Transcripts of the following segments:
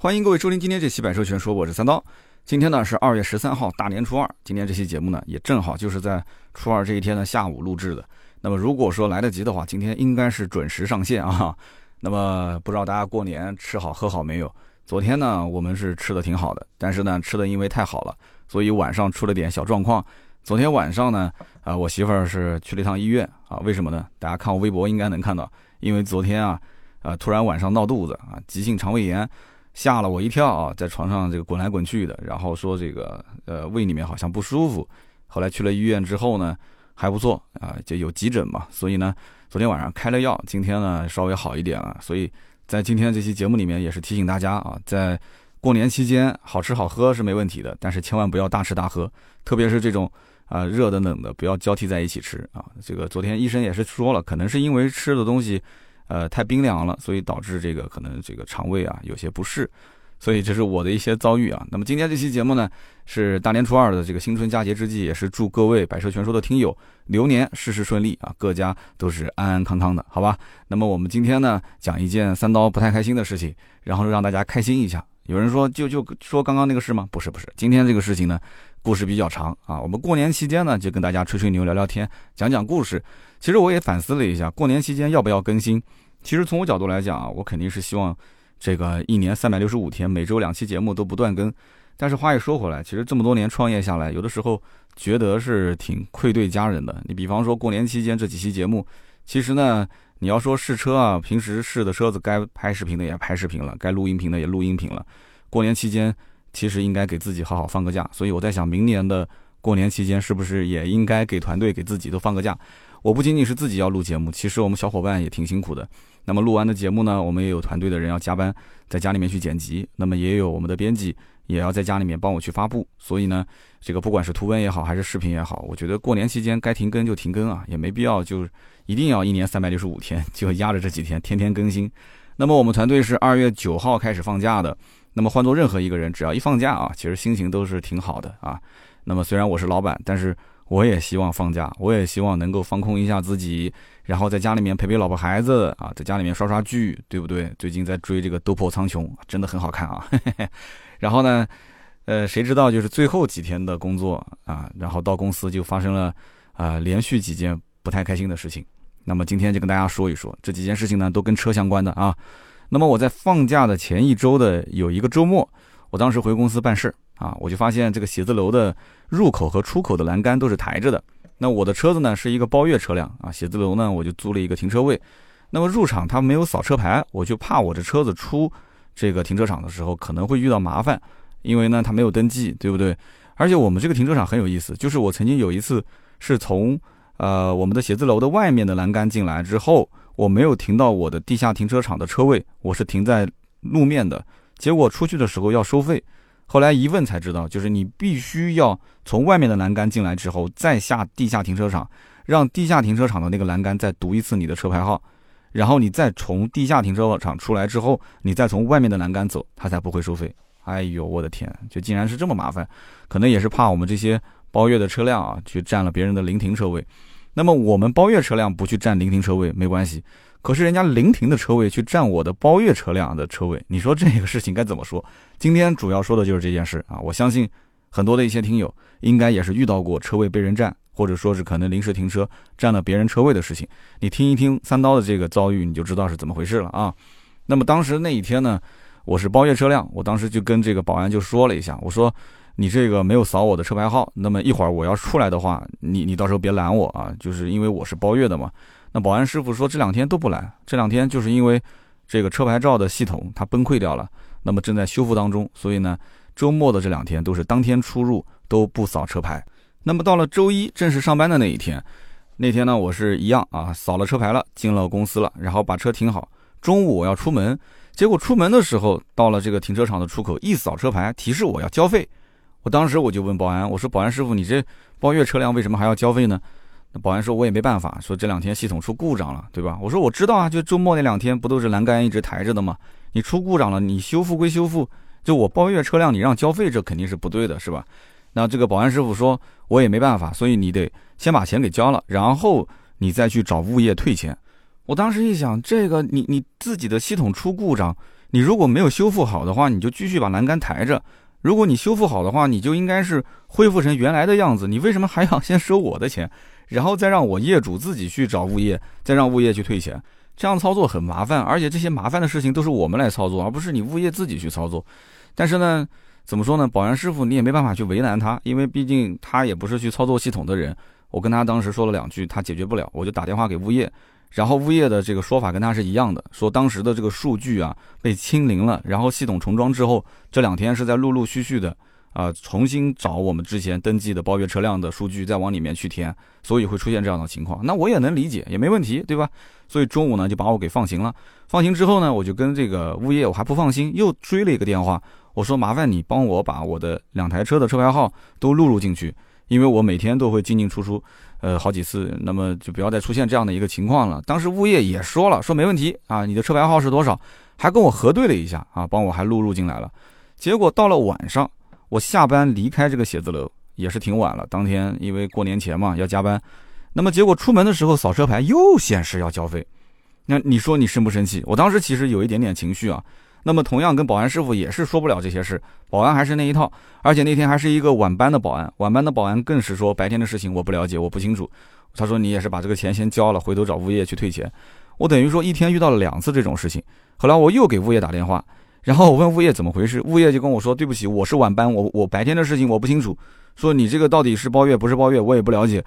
欢迎各位收听今天这期《百车全说》，我是三刀。今天呢是二月十三号，大年初二。今天这期节目呢也正好就是在初二这一天的下午录制的。那么如果说来得及的话，今天应该是准时上线啊。那么不知道大家过年吃好喝好没有？昨天呢我们是吃的挺好的，但是呢吃的因为太好了，所以晚上出了点小状况。昨天晚上呢，啊我媳妇儿是去了一趟医院啊，为什么呢？大家看我微博应该能看到，因为昨天啊，呃突然晚上闹肚子啊，急性肠胃炎。吓了我一跳啊，在床上这个滚来滚去的，然后说这个呃胃里面好像不舒服，后来去了医院之后呢还不错啊，就有急诊嘛，所以呢昨天晚上开了药，今天呢稍微好一点了，所以在今天这期节目里面也是提醒大家啊，在过年期间好吃好喝是没问题的，但是千万不要大吃大喝，特别是这种啊热的冷的不要交替在一起吃啊。这个昨天医生也是说了，可能是因为吃的东西。呃，太冰凉了，所以导致这个可能这个肠胃啊有些不适，所以这是我的一些遭遇啊。那么今天这期节目呢，是大年初二的这个新春佳节之际，也是祝各位百车全说的听友流年事事顺利啊，各家都是安安康康的，好吧？那么我们今天呢，讲一件三刀不太开心的事情，然后让大家开心一下。有人说就就说刚刚那个事吗？不是不是，今天这个事情呢，故事比较长啊。我们过年期间呢，就跟大家吹吹牛、聊聊天、讲讲故事。其实我也反思了一下，过年期间要不要更新？其实从我角度来讲啊，我肯定是希望这个一年三百六十五天，每周两期节目都不断更。但是话又说回来，其实这么多年创业下来，有的时候觉得是挺愧对家人的。你比方说过年期间这几期节目，其实呢，你要说试车啊，平时试的车子该拍视频的也拍视频了，该录音频的也录音频了。过年期间其实应该给自己好好放个假。所以我在想，明年的过年期间是不是也应该给团队给自己都放个假？我不仅仅是自己要录节目，其实我们小伙伴也挺辛苦的。那么录完的节目呢，我们也有团队的人要加班，在家里面去剪辑。那么也有我们的编辑也要在家里面帮我去发布。所以呢，这个不管是图文也好，还是视频也好，我觉得过年期间该停更就停更啊，也没必要就一定要一年三百六十五天就压着这几天天天更新。那么我们团队是二月九号开始放假的。那么换做任何一个人，只要一放假啊，其实心情都是挺好的啊。那么虽然我是老板，但是。我也希望放假，我也希望能够放空一下自己，然后在家里面陪陪老婆孩子啊，在家里面刷刷剧，对不对？最近在追这个《斗破苍穹》，真的很好看啊。然后呢，呃，谁知道就是最后几天的工作啊，然后到公司就发生了啊连续几件不太开心的事情。那么今天就跟大家说一说这几件事情呢，都跟车相关的啊。那么我在放假的前一周的有一个周末，我当时回公司办事。啊，我就发现这个写字楼的入口和出口的栏杆都是抬着的。那我的车子呢是一个包月车辆啊，写字楼呢我就租了一个停车位。那么入场他没有扫车牌，我就怕我这车子出这个停车场的时候可能会遇到麻烦，因为呢他没有登记，对不对？而且我们这个停车场很有意思，就是我曾经有一次是从呃我们的写字楼的外面的栏杆进来之后，我没有停到我的地下停车场的车位，我是停在路面的，结果出去的时候要收费。后来一问才知道，就是你必须要从外面的栏杆进来之后，再下地下停车场，让地下停车场的那个栏杆再读一次你的车牌号，然后你再从地下停车场出来之后，你再从外面的栏杆走，他才不会收费。哎呦，我的天，就竟然是这么麻烦，可能也是怕我们这些包月的车辆啊，去占了别人的临停车位。那么我们包月车辆不去占临停车位没关系。可是人家临停的车位去占我的包月车辆的车位，你说这个事情该怎么说？今天主要说的就是这件事啊！我相信很多的一些听友应该也是遇到过车位被人占，或者说是可能临时停车占了别人车位的事情。你听一听三刀的这个遭遇，你就知道是怎么回事了啊！那么当时那一天呢，我是包月车辆，我当时就跟这个保安就说了一下，我说你这个没有扫我的车牌号，那么一会儿我要出来的话，你你到时候别拦我啊，就是因为我是包月的嘛。那保安师傅说这两天都不来，这两天就是因为这个车牌照的系统它崩溃掉了，那么正在修复当中，所以呢，周末的这两天都是当天出入都不扫车牌。那么到了周一正式上班的那一天，那天呢我是一样啊，扫了车牌了，进了公司了，然后把车停好。中午我要出门，结果出门的时候到了这个停车场的出口，一扫车牌提示我要交费。我当时我就问保安，我说保安师傅，你这包月车辆为什么还要交费呢？那保安说：“我也没办法，说这两天系统出故障了，对吧？”我说：“我知道啊，就周末那两天不都是栏杆一直抬着的吗？你出故障了，你修复归修复，就我包月车辆你让交费，这肯定是不对的，是吧？”那这个保安师傅说：“我也没办法，所以你得先把钱给交了，然后你再去找物业退钱。”我当时一想，这个你你自己的系统出故障，你如果没有修复好的话，你就继续把栏杆抬着；如果你修复好的话，你就应该是恢复成原来的样子。你为什么还要先收我的钱，然后再让我业主自己去找物业，再让物业去退钱？这样操作很麻烦，而且这些麻烦的事情都是我们来操作，而不是你物业自己去操作。但是呢，怎么说呢？保安师傅你也没办法去为难他，因为毕竟他也不是去操作系统的人。我跟他当时说了两句，他解决不了，我就打电话给物业。然后物业的这个说法跟他是一样的，说当时的这个数据啊被清零了，然后系统重装之后，这两天是在陆陆续续的啊重新找我们之前登记的包月车辆的数据再往里面去填，所以会出现这样的情况。那我也能理解，也没问题，对吧？所以中午呢就把我给放行了。放行之后呢，我就跟这个物业我还不放心，又追了一个电话，我说麻烦你帮我把我的两台车的车牌号都录入进去，因为我每天都会进进出出。呃，好几次，那么就不要再出现这样的一个情况了。当时物业也说了，说没问题啊，你的车牌号是多少，还跟我核对了一下啊，帮我还录入进来了。结果到了晚上，我下班离开这个写字楼也是挺晚了，当天因为过年前嘛要加班，那么结果出门的时候扫车牌又显示要交费，那你说你生不生气？我当时其实有一点点情绪啊。那么同样跟保安师傅也是说不了这些事，保安还是那一套，而且那天还是一个晚班的保安，晚班的保安更是说白天的事情我不了解，我不清楚。他说你也是把这个钱先交了，回头找物业去退钱。我等于说一天遇到了两次这种事情。后来我又给物业打电话，然后我问物业怎么回事，物业就跟我说对不起，我是晚班，我我白天的事情我不清楚，说你这个到底是包月不是包月，我也不了解。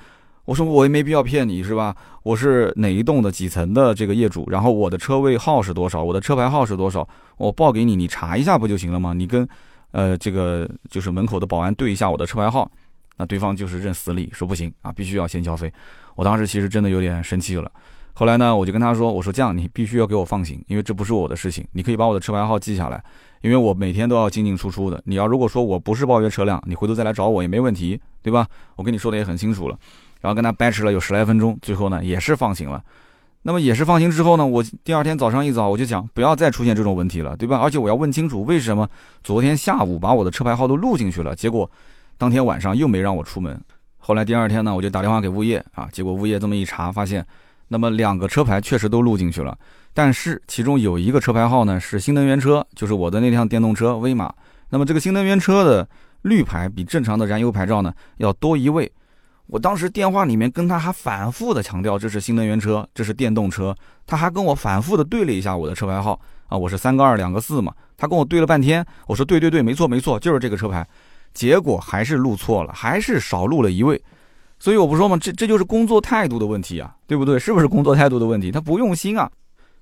我说我也没必要骗你，是吧？我是哪一栋的几层的这个业主，然后我的车位号是多少，我的车牌号是多少，我报给你，你查一下不就行了吗？你跟，呃，这个就是门口的保安对一下我的车牌号，那对方就是认死理，说不行啊，必须要先交费。我当时其实真的有点生气了。后来呢，我就跟他说，我说这样你必须要给我放行，因为这不是我的事情，你可以把我的车牌号记下来，因为我每天都要进进出出的。你要如果说我不是包约车辆，你回头再来找我也没问题，对吧？我跟你说的也很清楚了。然后跟他掰扯了有十来分钟，最后呢也是放行了。那么也是放行之后呢，我第二天早上一早我就讲不要再出现这种问题了，对吧？而且我要问清楚为什么昨天下午把我的车牌号都录进去了，结果当天晚上又没让我出门。后来第二天呢，我就打电话给物业啊，结果物业这么一查，发现那么两个车牌确实都录进去了，但是其中有一个车牌号呢是新能源车，就是我的那辆电动车威马。那么这个新能源车的绿牌比正常的燃油牌照呢要多一位。我当时电话里面跟他还反复的强调这是新能源车，这是电动车，他还跟我反复的对了一下我的车牌号啊，我是三个二两个四嘛，他跟我对了半天，我说对对对，没错没错，就是这个车牌，结果还是录错了，还是少录了一位，所以我不说嘛，这这就是工作态度的问题啊，对不对？是不是工作态度的问题？他不用心啊。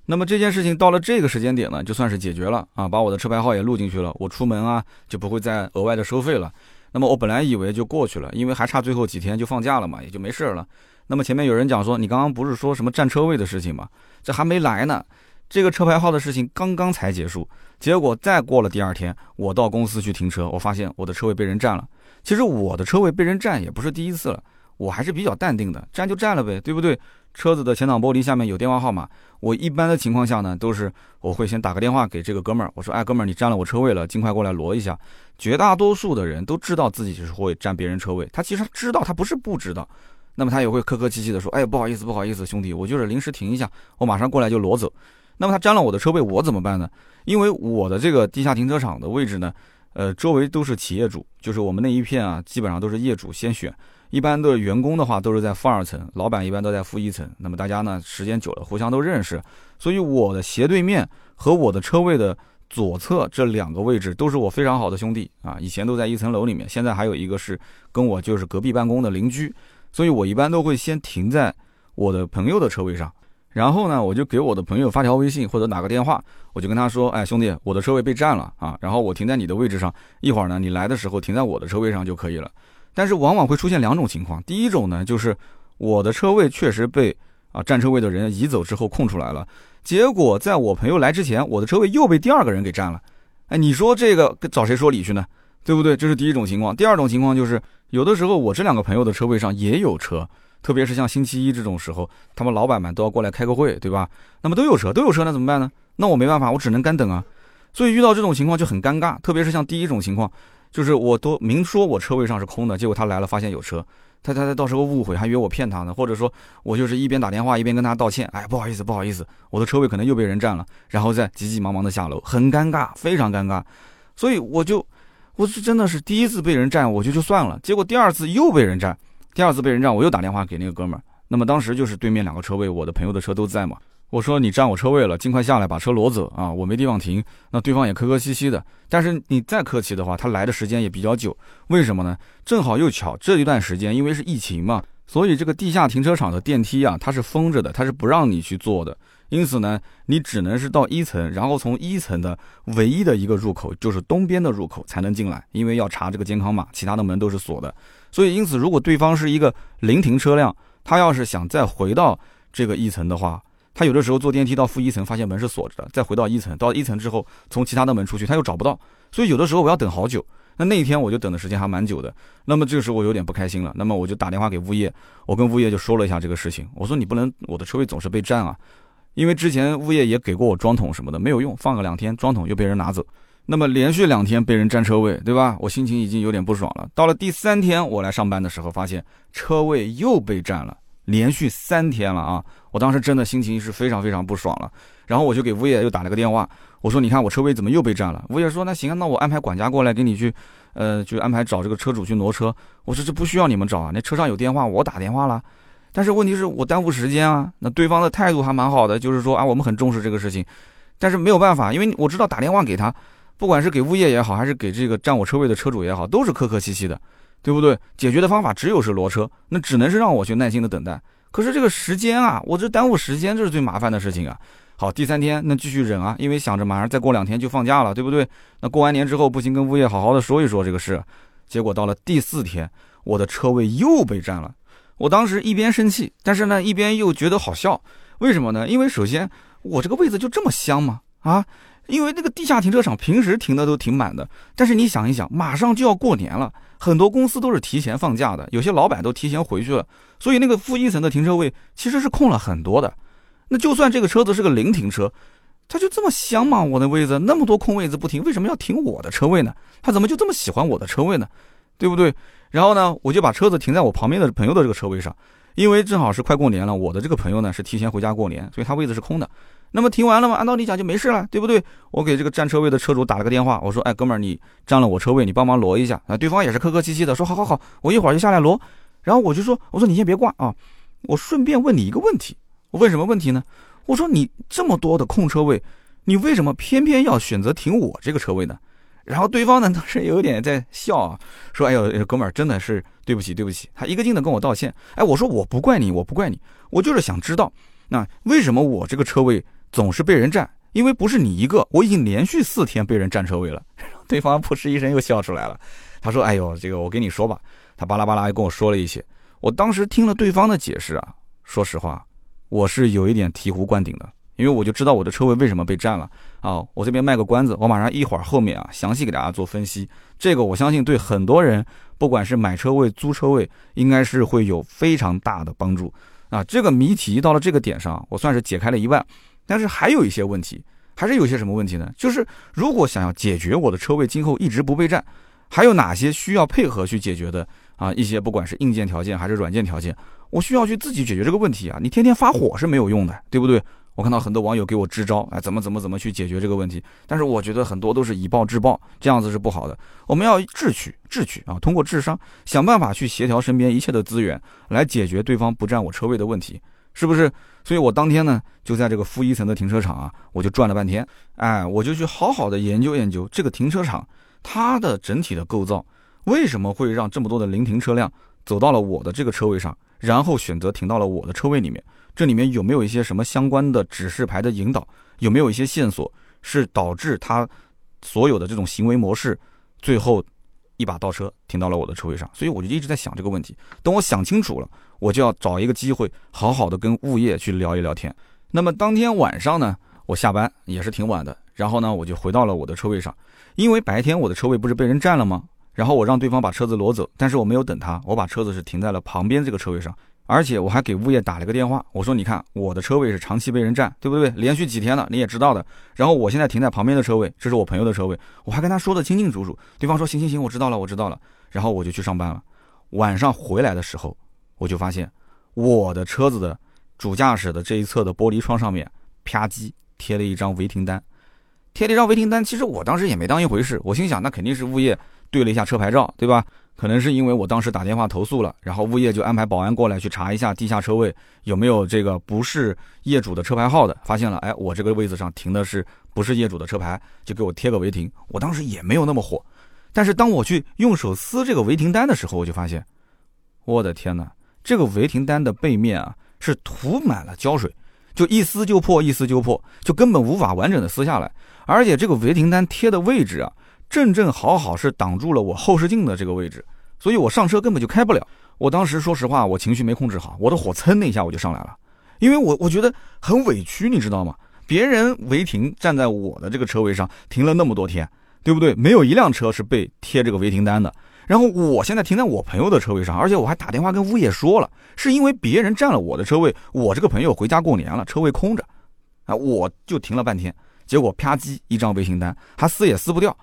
那么这件事情到了这个时间点呢，就算是解决了啊，把我的车牌号也录进去了，我出门啊就不会再额外的收费了。那么我本来以为就过去了，因为还差最后几天就放假了嘛，也就没事了。那么前面有人讲说，你刚刚不是说什么占车位的事情吗？这还没来呢，这个车牌号的事情刚刚才结束，结果再过了第二天，我到公司去停车，我发现我的车位被人占了。其实我的车位被人占也不是第一次了，我还是比较淡定的，占就占了呗，对不对？车子的前挡玻璃下面有电话号码，我一般的情况下呢，都是我会先打个电话给这个哥们儿，我说，哎，哥们儿，你占了我车位了，尽快过来挪一下。绝大多数的人都知道自己是会占别人车位，他其实知道，他不是不知道，那么他也会客客气气的说，哎，不好意思，不好意思，兄弟，我就是临时停一下，我马上过来就挪走。那么他占了我的车位，我怎么办呢？因为我的这个地下停车场的位置呢，呃，周围都是企业主，就是我们那一片啊，基本上都是业主先选。一般的员工的话都是在负二层，老板一般都在负一层。那么大家呢，时间久了互相都认识，所以我的斜对面和我的车位的左侧这两个位置都是我非常好的兄弟啊，以前都在一层楼里面，现在还有一个是跟我就是隔壁办公的邻居，所以我一般都会先停在我的朋友的车位上，然后呢，我就给我的朋友发条微信或者打个电话，我就跟他说，哎，兄弟，我的车位被占了啊，然后我停在你的位置上，一会儿呢你来的时候停在我的车位上就可以了。但是往往会出现两种情况，第一种呢，就是我的车位确实被啊占车位的人移走之后空出来了，结果在我朋友来之前，我的车位又被第二个人给占了。哎，你说这个找谁说理去呢？对不对？这是第一种情况。第二种情况就是，有的时候我这两个朋友的车位上也有车，特别是像星期一这种时候，他们老板们都要过来开个会，对吧？那么都有车，都有车，那怎么办呢？那我没办法，我只能干等啊。所以遇到这种情况就很尴尬，特别是像第一种情况。就是我都明说我车位上是空的，结果他来了发现有车，他他他到时候误会，还以为我骗他呢，或者说我就是一边打电话一边跟他道歉，哎，不好意思，不好意思，我的车位可能又被人占了，然后再急急忙忙的下楼，很尴尬，非常尴尬。所以我就，我是真的是第一次被人占，我就就算了。结果第二次又被人占，第二次被人占，我又打电话给那个哥们儿。那么当时就是对面两个车位，我的朋友的车都在嘛。我说你占我车位了，尽快下来把车挪走啊！我没地方停。那对方也客客气气的，但是你再客气的话，他来的时间也比较久。为什么呢？正好又巧这一段时间，因为是疫情嘛，所以这个地下停车场的电梯啊，它是封着的，它是不让你去坐的。因此呢，你只能是到一层，然后从一层的唯一的一个入口，就是东边的入口才能进来，因为要查这个健康码，其他的门都是锁的。所以因此，如果对方是一个临停车辆，他要是想再回到这个一层的话，他有的时候坐电梯到负一层，发现门是锁着的，再回到一层，到一层之后从其他的门出去，他又找不到，所以有的时候我要等好久。那那一天我就等的时间还蛮久的。那么这个时候我有点不开心了，那么我就打电话给物业，我跟物业就说了一下这个事情，我说你不能我的车位总是被占啊，因为之前物业也给过我装桶什么的，没有用，放个两天装桶又被人拿走，那么连续两天被人占车位，对吧？我心情已经有点不爽了。到了第三天我来上班的时候，发现车位又被占了。连续三天了啊！我当时真的心情是非常非常不爽了，然后我就给物业又打了个电话，我说：“你看我车位怎么又被占了？”物业说：“那行啊，那我安排管家过来给你去，呃，就安排找这个车主去挪车。”我说：“这不需要你们找啊，那车上有电话，我打电话了。”但是问题是我耽误时间啊。那对方的态度还蛮好的，就是说啊，我们很重视这个事情，但是没有办法，因为我知道打电话给他，不管是给物业也好，还是给这个占我车位的车主也好，都是客客气气的。对不对？解决的方法只有是挪车，那只能是让我去耐心的等待。可是这个时间啊，我这耽误时间，这是最麻烦的事情啊。好，第三天那继续忍啊，因为想着马上再过两天就放假了，对不对？那过完年之后不行，跟物业好好的说一说这个事。结果到了第四天，我的车位又被占了。我当时一边生气，但是呢一边又觉得好笑。为什么呢？因为首先我这个位子就这么香吗？啊？因为那个地下停车场平时停的都挺满的，但是你想一想，马上就要过年了，很多公司都是提前放假的，有些老板都提前回去了，所以那个负一层的停车位其实是空了很多的。那就算这个车子是个零停车，他就这么香吗？我的位子那么多空位子不停，为什么要停我的车位呢？他怎么就这么喜欢我的车位呢？对不对？然后呢，我就把车子停在我旁边的朋友的这个车位上，因为正好是快过年了，我的这个朋友呢是提前回家过年，所以他位子是空的。那么停完了吗？按道理讲就没事了，对不对？我给这个占车位的车主打了个电话，我说：“哎，哥们儿，你占了我车位，你帮忙挪一下。”啊，对方也是客客气气的说：“好好好，我一会儿就下来挪。”然后我就说：“我说你先别挂啊，我顺便问你一个问题。我问什么问题呢？我说你这么多的空车位，你为什么偏偏要选择停我这个车位呢？”然后对方呢当时有点在笑啊，说：“哎呦，哥们儿，真的是对不起，对不起。”他一个劲的跟我道歉。哎，我说我不怪你，我不怪你，我就是想知道，那为什么我这个车位？总是被人占，因为不是你一个，我已经连续四天被人占车位了。对方扑哧一声又笑出来了，他说：“哎呦，这个我跟你说吧。”他巴拉巴拉跟我说了一些。我当时听了对方的解释啊，说实话，我是有一点醍醐灌顶的，因为我就知道我的车位为什么被占了啊。我这边卖个关子，我马上一会儿后面啊详细给大家做分析。这个我相信对很多人，不管是买车位、租车位，应该是会有非常大的帮助啊。这个谜题到了这个点上，我算是解开了一半。但是还有一些问题，还是有些什么问题呢？就是如果想要解决我的车位今后一直不被占，还有哪些需要配合去解决的啊？一些不管是硬件条件还是软件条件，我需要去自己解决这个问题啊！你天天发火是没有用的，对不对？我看到很多网友给我支招，哎，怎么怎么怎么去解决这个问题？但是我觉得很多都是以暴制暴，这样子是不好的。我们要智取智取啊，通过智商想办法去协调身边一切的资源，来解决对方不占我车位的问题。是不是？所以我当天呢，就在这个负一层的停车场啊，我就转了半天，哎，我就去好好的研究研究这个停车场它的整体的构造，为什么会让这么多的临停车辆走到了我的这个车位上，然后选择停到了我的车位里面？这里面有没有一些什么相关的指示牌的引导？有没有一些线索是导致他所有的这种行为模式最后？一把倒车停到了我的车位上，所以我就一直在想这个问题。等我想清楚了，我就要找一个机会，好好的跟物业去聊一聊天。那么当天晚上呢，我下班也是挺晚的，然后呢，我就回到了我的车位上，因为白天我的车位不是被人占了吗？然后我让对方把车子挪走，但是我没有等他，我把车子是停在了旁边这个车位上。而且我还给物业打了个电话，我说：“你看，我的车位是长期被人占，对不对？连续几天了，你也知道的。然后我现在停在旁边的车位，这是我朋友的车位，我还跟他说的清清楚楚。对方说：行行行，我知道了，我知道了。然后我就去上班了。晚上回来的时候，我就发现我的车子的主驾驶的这一侧的玻璃窗上面啪叽贴了一张违停单，贴了一张违停单。其实我当时也没当一回事，我心想那肯定是物业对了一下车牌照，对吧？可能是因为我当时打电话投诉了，然后物业就安排保安过来去查一下地下车位有没有这个不是业主的车牌号的，发现了，哎，我这个位子上停的是不是业主的车牌，就给我贴个违停。我当时也没有那么火，但是当我去用手撕这个违停单的时候，我就发现，我的天哪，这个违停单的背面啊是涂满了胶水，就一撕就破，一撕就破，就根本无法完整的撕下来，而且这个违停单贴的位置啊。正正好好是挡住了我后视镜的这个位置，所以我上车根本就开不了。我当时说实话，我情绪没控制好，我的火蹭的一下我就上来了，因为我 我觉得很委屈，你知道吗？别人违停站在我的这个车位上停了那么多天，对不对？没有一辆车是被贴这个违停单的。然后我现在停在我朋友的车位上，而且我还打电话跟物业说了，是因为别人占了我的车位，我这个朋友回家过年了，车位空着，啊，我就停了半天，结果啪叽一张违停单，还撕也撕不掉。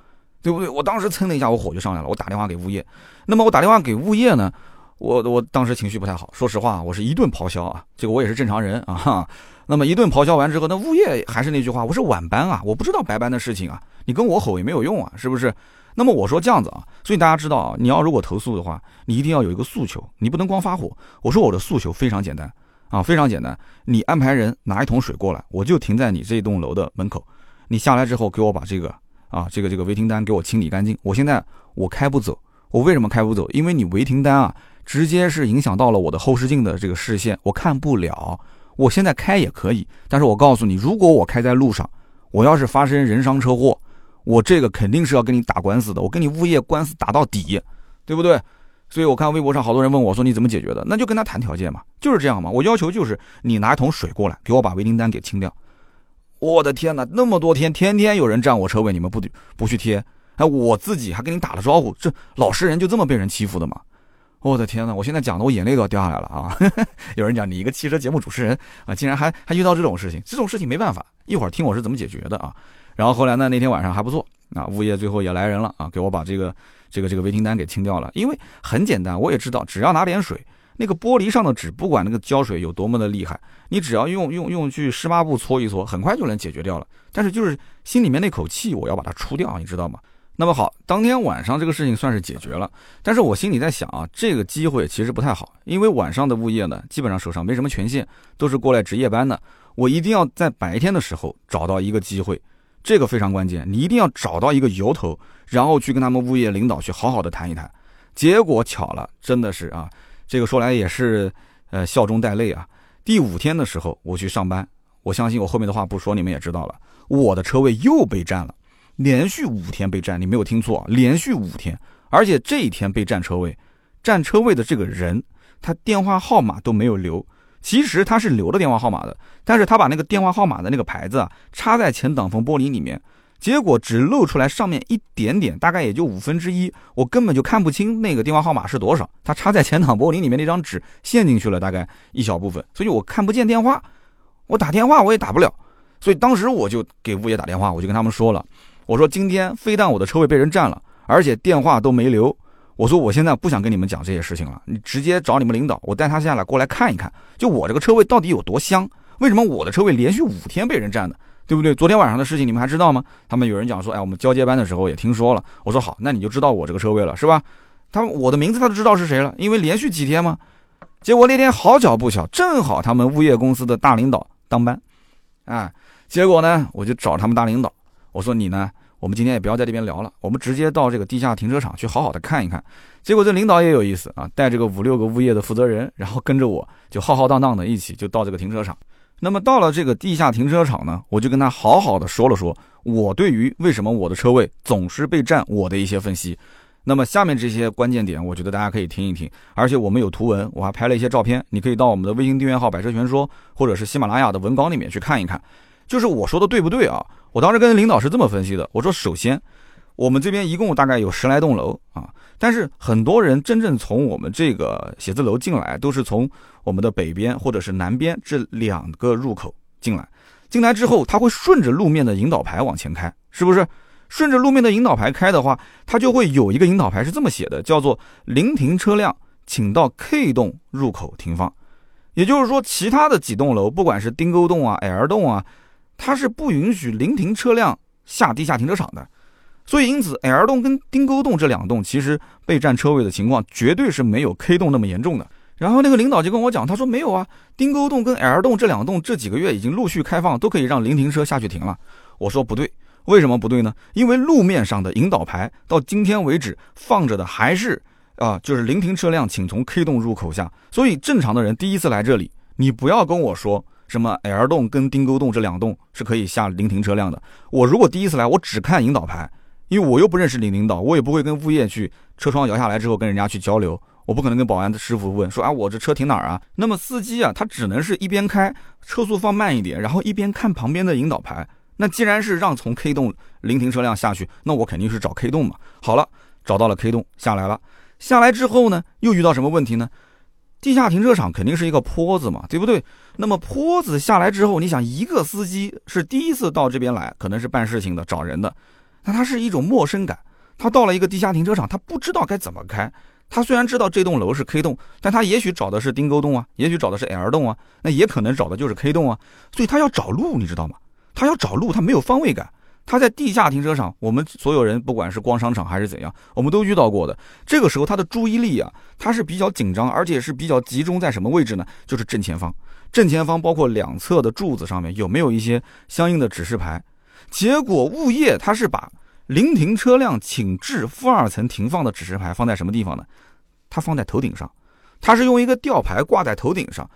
对不对？我当时蹭的一下，我火就上来了。我打电话给物业，那么我打电话给物业呢，我我当时情绪不太好，说实话，我是一顿咆哮啊。这个我也是正常人啊。那么一顿咆哮完之后，那物业还是那句话，我是晚班啊，我不知道白班的事情啊，你跟我吼也没有用啊，是不是？那么我说这样子啊，所以大家知道啊，你要如果投诉的话，你一定要有一个诉求，你不能光发火。我说我的诉求非常简单啊，非常简单，你安排人拿一桶水过来，我就停在你这栋楼的门口，你下来之后给我把这个。啊，这个这个违停单给我清理干净。我现在我开不走，我为什么开不走？因为你违停单啊，直接是影响到了我的后视镜的这个视线，我看不了。我现在开也可以，但是我告诉你，如果我开在路上，我要是发生人伤车祸，我这个肯定是要跟你打官司的，我跟你物业官司打到底，对不对？所以我看微博上好多人问我说你怎么解决的？那就跟他谈条件嘛，就是这样嘛。我要求就是你拿一桶水过来，给我把违停单给清掉。我的天哪，那么多天，天天有人占我车位，你们不不去贴？哎，我自己还跟你打了招呼，这老实人就这么被人欺负的吗？我的天哪，我现在讲的我眼泪都要掉下来了啊！有人讲你一个汽车节目主持人啊，竟然还还遇到这种事情，这种事情没办法，一会儿听我是怎么解决的啊。然后后来呢，那天晚上还不错啊，物业最后也来人了啊，给我把这个这个这个违停单给清掉了，因为很简单，我也知道，只要拿点水。那个玻璃上的纸，不管那个胶水有多么的厉害，你只要用用用去湿抹布搓一搓，很快就能解决掉了。但是就是心里面那口气，我要把它出掉，你知道吗？那么好，当天晚上这个事情算是解决了。但是我心里在想啊，这个机会其实不太好，因为晚上的物业呢，基本上手上没什么权限，都是过来值夜班的。我一定要在白天的时候找到一个机会，这个非常关键。你一定要找到一个由头，然后去跟他们物业领导去好好的谈一谈。结果巧了，真的是啊。这个说来也是，呃，笑中带泪啊。第五天的时候，我去上班，我相信我后面的话不说，你们也知道了，我的车位又被占了，连续五天被占，你没有听错，连续五天，而且这一天被占车位，占车位的这个人，他电话号码都没有留，其实他是留了电话号码的，但是他把那个电话号码的那个牌子啊插在前挡风玻璃里面。结果只露出来上面一点点，大概也就五分之一，我根本就看不清那个电话号码是多少。它插在前挡玻璃里面那张纸陷进去了，大概一小部分，所以我看不见电话，我打电话我也打不了。所以当时我就给物业打电话，我就跟他们说了，我说今天非但我的车位被人占了，而且电话都没留。我说我现在不想跟你们讲这些事情了，你直接找你们领导，我带他下来过来看一看，就我这个车位到底有多香？为什么我的车位连续五天被人占的？对不对？昨天晚上的事情你们还知道吗？他们有人讲说，哎，我们交接班的时候也听说了。我说好，那你就知道我这个车位了，是吧？他们我的名字他都知道是谁了，因为连续几天嘛。结果那天好巧不巧，正好他们物业公司的大领导当班，啊，结果呢，我就找他们大领导，我说你呢，我们今天也不要在这边聊了，我们直接到这个地下停车场去好好的看一看。结果这领导也有意思啊，带这个五六个物业的负责人，然后跟着我就浩浩荡荡的一起就到这个停车场。那么到了这个地下停车场呢，我就跟他好好的说了说我对于为什么我的车位总是被占我的一些分析。那么下面这些关键点，我觉得大家可以听一听，而且我们有图文，我还拍了一些照片，你可以到我们的微信订阅号“百车全说”或者是喜马拉雅的文稿里面去看一看。就是我说的对不对啊？我当时跟领导是这么分析的，我说首先。我们这边一共大概有十来栋楼啊，但是很多人真正从我们这个写字楼进来，都是从我们的北边或者是南边这两个入口进来。进来之后，他会顺着路面的引导牌往前开，是不是？顺着路面的引导牌开的话，它就会有一个引导牌是这么写的，叫做“临停车辆请到 K 栋入口停放。也就是说，其他的几栋楼，不管是丁沟栋啊、L 栋啊，它是不允许临停车辆下地下停车场的。所以，因此 L 栋跟丁沟栋这两栋，其实被占车位的情况绝对是没有 K 栋那么严重的。然后那个领导就跟我讲，他说没有啊，丁沟栋跟 L 栋这两栋这几个月已经陆续开放，都可以让临停车下去停了。我说不对，为什么不对呢？因为路面上的引导牌到今天为止放着的还是。啊，就是临停车辆，请从 K 栋入口下。所以正常的人第一次来这里，你不要跟我说什么 L 栋跟丁沟栋这两栋是可以下临停车辆的。我如果第一次来，我只看引导牌，因为我又不认识领领导，我也不会跟物业去车窗摇下来之后跟人家去交流，我不可能跟保安的师傅问说啊，我这车停哪儿啊？那么司机啊，他只能是一边开车速放慢一点，然后一边看旁边的引导牌。那既然是让从 K 栋临停车辆下去，那我肯定是找 K 栋嘛。好了，找到了 K 栋下来了。下来之后呢，又遇到什么问题呢？地下停车场肯定是一个坡子嘛，对不对？那么坡子下来之后，你想一个司机是第一次到这边来，可能是办事情的、找人的，那他是一种陌生感。他到了一个地下停车场，他不知道该怎么开。他虽然知道这栋楼是 K 栋，但他也许找的是丁沟栋啊，也许找的是 L 栋啊，那也可能找的就是 K 栋啊。所以他要找路，你知道吗？他要找路，他没有方位感。他在地下停车场，我们所有人不管是逛商场还是怎样，我们都遇到过的。这个时候他的注意力啊，他是比较紧张，而且是比较集中在什么位置呢？就是正前方，正前方包括两侧的柱子上面有没有一些相应的指示牌？结果物业他是把临停车辆请至负二层停放的指示牌放在什么地方呢？它放在头顶上，它是用一个吊牌挂在头顶上。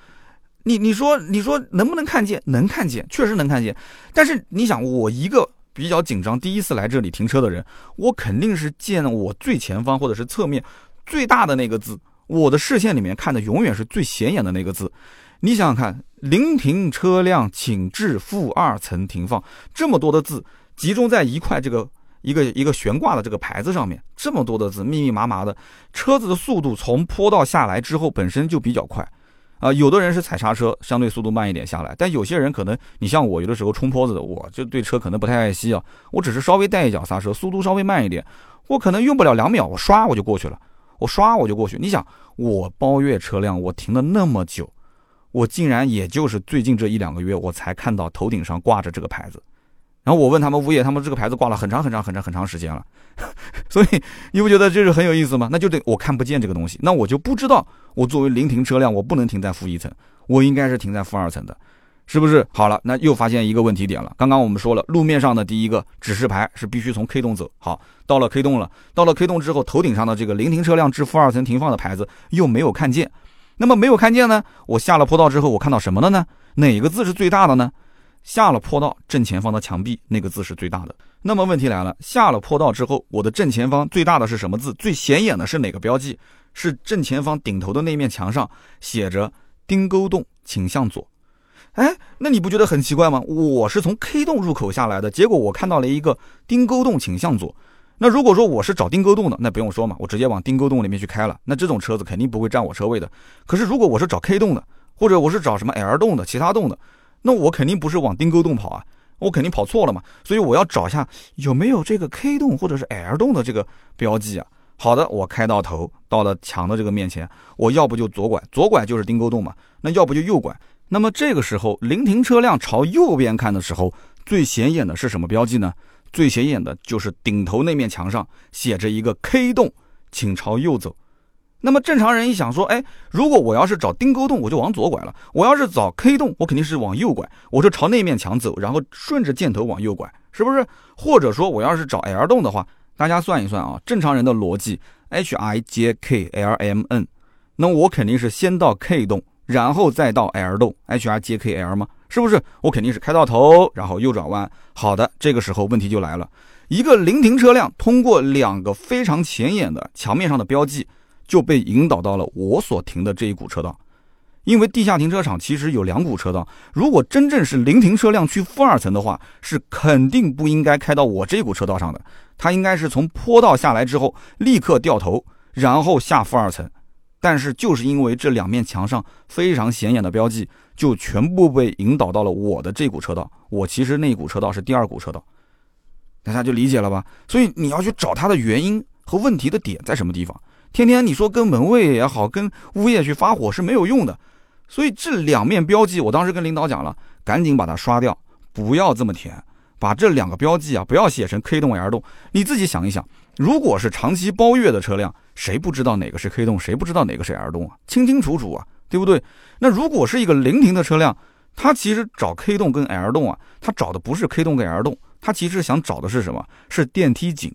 你你说你说能不能看见？能看见，确实能看见。但是你想，我一个。比较紧张，第一次来这里停车的人，我肯定是见我最前方或者是侧面最大的那个字，我的视线里面看的永远是最显眼的那个字。你想想看，临停车辆请至负二层停放，这么多的字集中在一块这个一个一个悬挂的这个牌子上面，这么多的字密密麻麻的，车子的速度从坡道下来之后本身就比较快。啊，有的人是踩刹车，相对速度慢一点下来，但有些人可能，你像我，有的时候冲坡子，我就对车可能不太爱惜啊，我只是稍微带一脚刹车，速度稍微慢一点，我可能用不了两秒，我刷我就过去了，我刷我就过去。你想，我包月车辆，我停了那么久，我竟然也就是最近这一两个月，我才看到头顶上挂着这个牌子。然后我问他们物业，他们这个牌子挂了很长很长很长很长时间了，所以你不觉得这是很有意思吗？那就得我看不见这个东西，那我就不知道我作为临停车辆，我不能停在负一层，我应该是停在负二层的，是不是？好了，那又发现一个问题点了。刚刚我们说了，路面上的第一个指示牌是必须从 K 栋走，好，到了 K 栋了，到了 K 栋之后，头顶上的这个临停车辆至负二层停放的牌子又没有看见，那么没有看见呢？我下了坡道之后，我看到什么了呢？哪个字是最大的呢？下了坡道，正前方的墙壁那个字是最大的。那么问题来了，下了坡道之后，我的正前方最大的是什么字？最显眼的是哪个标记？是正前方顶头的那面墙上写着“丁沟洞，请向左”。哎，那你不觉得很奇怪吗？我是从 K 洞入口下来的，结果我看到了一个“丁沟洞，请向左”。那如果说我是找丁沟洞的，那不用说嘛，我直接往丁沟洞里面去开了。那这种车子肯定不会占我车位的。可是如果我是找 K 洞的，或者我是找什么 L 洞的、其他洞的，那我肯定不是往丁沟洞跑啊，我肯定跑错了嘛，所以我要找一下有没有这个 K 洞或者是 L 洞的这个标记啊。好的，我开到头，到了墙的这个面前，我要不就左拐，左拐就是丁沟洞嘛，那要不就右拐。那么这个时候临停车辆朝右边看的时候，最显眼的是什么标记呢？最显眼的就是顶头那面墙上写着一个 K 洞，请朝右走。那么正常人一想说，哎，如果我要是找丁沟洞，我就往左拐了；我要是找 K 洞，我肯定是往右拐，我就朝那面墙走，然后顺着箭头往右拐，是不是？或者说我要是找 L 洞的话，大家算一算啊，正常人的逻辑，H I J K L M N，那我肯定是先到 K 洞，然后再到 L 洞，H I J K L 吗？是不是？我肯定是开到头，然后右转弯。好的，这个时候问题就来了，一个临停车辆通过两个非常显眼的墙面上的标记。就被引导到了我所停的这一股车道，因为地下停车场其实有两股车道，如果真正是临停车辆去负二层的话，是肯定不应该开到我这股车道上的，它应该是从坡道下来之后立刻掉头，然后下负二层。但是就是因为这两面墙上非常显眼的标记，就全部被引导到了我的这股车道。我其实那股车道是第二股车道，大家就理解了吧？所以你要去找它的原因和问题的点在什么地方。天天你说跟门卫也好，跟物业去发火是没有用的。所以这两面标记，我当时跟领导讲了，赶紧把它刷掉，不要这么填，把这两个标记啊，不要写成 K 洞 L 洞。你自己想一想，如果是长期包月的车辆，谁不知道哪个是 K 洞，谁不知道哪个是 L 洞啊？清清楚楚啊，对不对？那如果是一个临停的车辆，它其实找 K 洞跟 L 洞啊，它找的不是 K 洞跟 L 洞，它其实想找的是什么？是电梯井。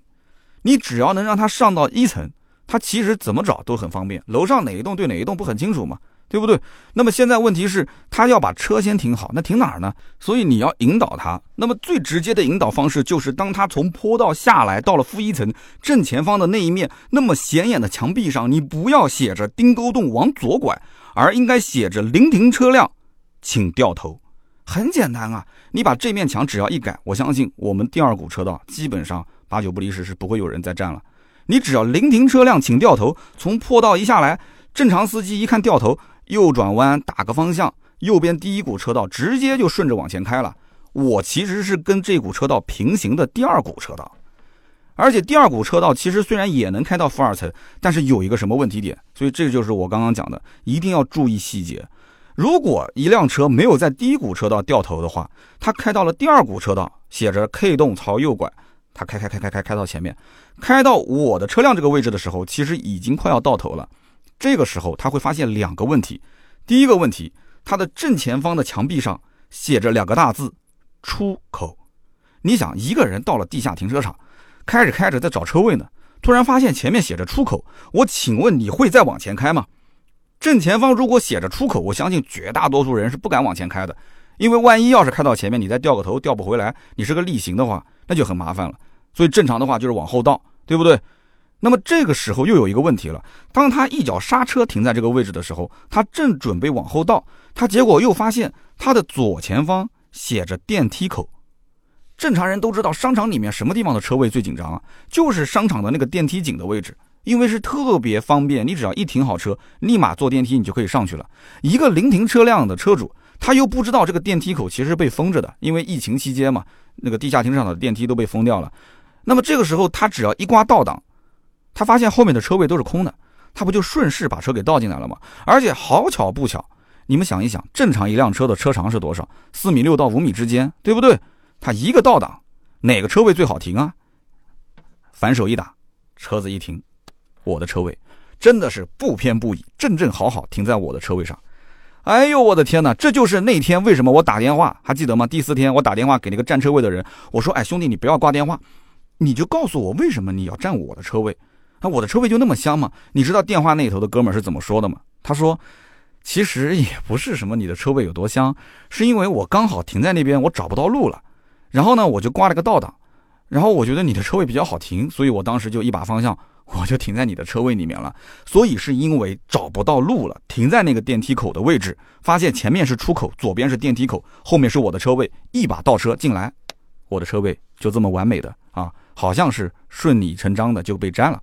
你只要能让它上到一层，它其实怎么找都很方便。楼上哪一栋对哪一栋不很清楚吗？对不对？那么现在问题是，他要把车先停好，那停哪儿呢？所以你要引导他。那么最直接的引导方式就是，当他从坡道下来，到了负一层正前方的那一面那么显眼的墙壁上，你不要写着丁沟洞往左拐，而应该写着临停车辆，请掉头。很简单啊，你把这面墙只要一改，我相信我们第二股车道基本上八九不离十是不会有人再占了。你只要临停车辆请掉头，从坡道一下来，正常司机一看掉头。右转弯打个方向，右边第一股车道直接就顺着往前开了。我其实是跟这股车道平行的第二股车道，而且第二股车道其实虽然也能开到负二层，但是有一个什么问题点？所以这就是我刚刚讲的，一定要注意细节。如果一辆车没有在第一股车道掉头的话，它开到了第二股车道，写着 K 洞朝右拐，他开开开开开开到前面，开到我的车辆这个位置的时候，其实已经快要到头了。这个时候他会发现两个问题，第一个问题，他的正前方的墙壁上写着两个大字“出口”。你想，一个人到了地下停车场，开着开着在找车位呢，突然发现前面写着“出口”，我请问你会再往前开吗？正前方如果写着“出口”，我相信绝大多数人是不敢往前开的，因为万一要是开到前面，你再掉个头掉不回来，你是个逆行的话，那就很麻烦了。所以正常的话就是往后倒，对不对？那么这个时候又有一个问题了，当他一脚刹车停在这个位置的时候，他正准备往后倒，他结果又发现他的左前方写着电梯口。正常人都知道，商场里面什么地方的车位最紧张啊？就是商场的那个电梯井的位置，因为是特别方便，你只要一停好车，立马坐电梯你就可以上去了。一个临停车辆的车主，他又不知道这个电梯口其实被封着的，因为疫情期间嘛，那个地下停车场的电梯都被封掉了。那么这个时候他只要一挂倒档。他发现后面的车位都是空的，他不就顺势把车给倒进来了吗？而且好巧不巧，你们想一想，正常一辆车的车长是多少？四米六到五米之间，对不对？他一个倒档，哪个车位最好停啊？反手一打，车子一停，我的车位真的是不偏不倚，正正好好停在我的车位上。哎呦，我的天哪！这就是那天为什么我打电话，还记得吗？第四天我打电话给那个占车位的人，我说：“哎，兄弟，你不要挂电话，你就告诉我为什么你要占我的车位。”那我的车位就那么香吗？你知道电话那头的哥们是怎么说的吗？他说：“其实也不是什么你的车位有多香，是因为我刚好停在那边，我找不到路了。然后呢，我就挂了个倒档。然后我觉得你的车位比较好停，所以我当时就一把方向，我就停在你的车位里面了。所以是因为找不到路了，停在那个电梯口的位置，发现前面是出口，左边是电梯口，后面是我的车位，一把倒车进来，我的车位就这么完美的啊，好像是顺理成章的就被占了。”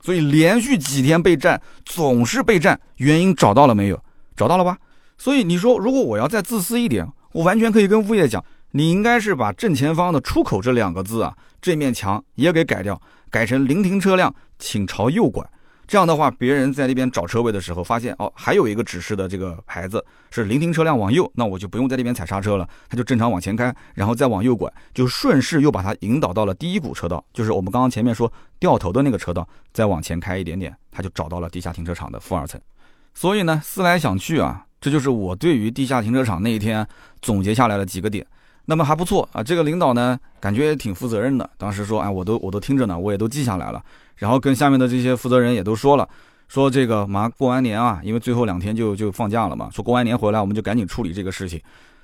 所以连续几天被占，总是被占，原因找到了没有？找到了吧？所以你说，如果我要再自私一点，我完全可以跟物业讲，你应该是把正前方的出口这两个字啊，这面墙也给改掉，改成临停车辆请朝右拐。这样的话，别人在那边找车位的时候，发现哦，还有一个指示的这个牌子是临停车辆往右，那我就不用在那边踩刹车了，他就正常往前开，然后再往右拐，就顺势又把它引导到了第一股车道，就是我们刚刚前面说掉头的那个车道，再往前开一点点，他就找到了地下停车场的负二层。所以呢，思来想去啊，这就是我对于地下停车场那一天总结下来的几个点。那么还不错啊，这个领导呢，感觉也挺负责任的，当时说，哎，我都我都听着呢，我也都记下来了。然后跟下面的这些负责人也都说了，说这个马上过完年啊，因为最后两天就就放假了嘛，说过完年回来我们就赶紧处理这个事情。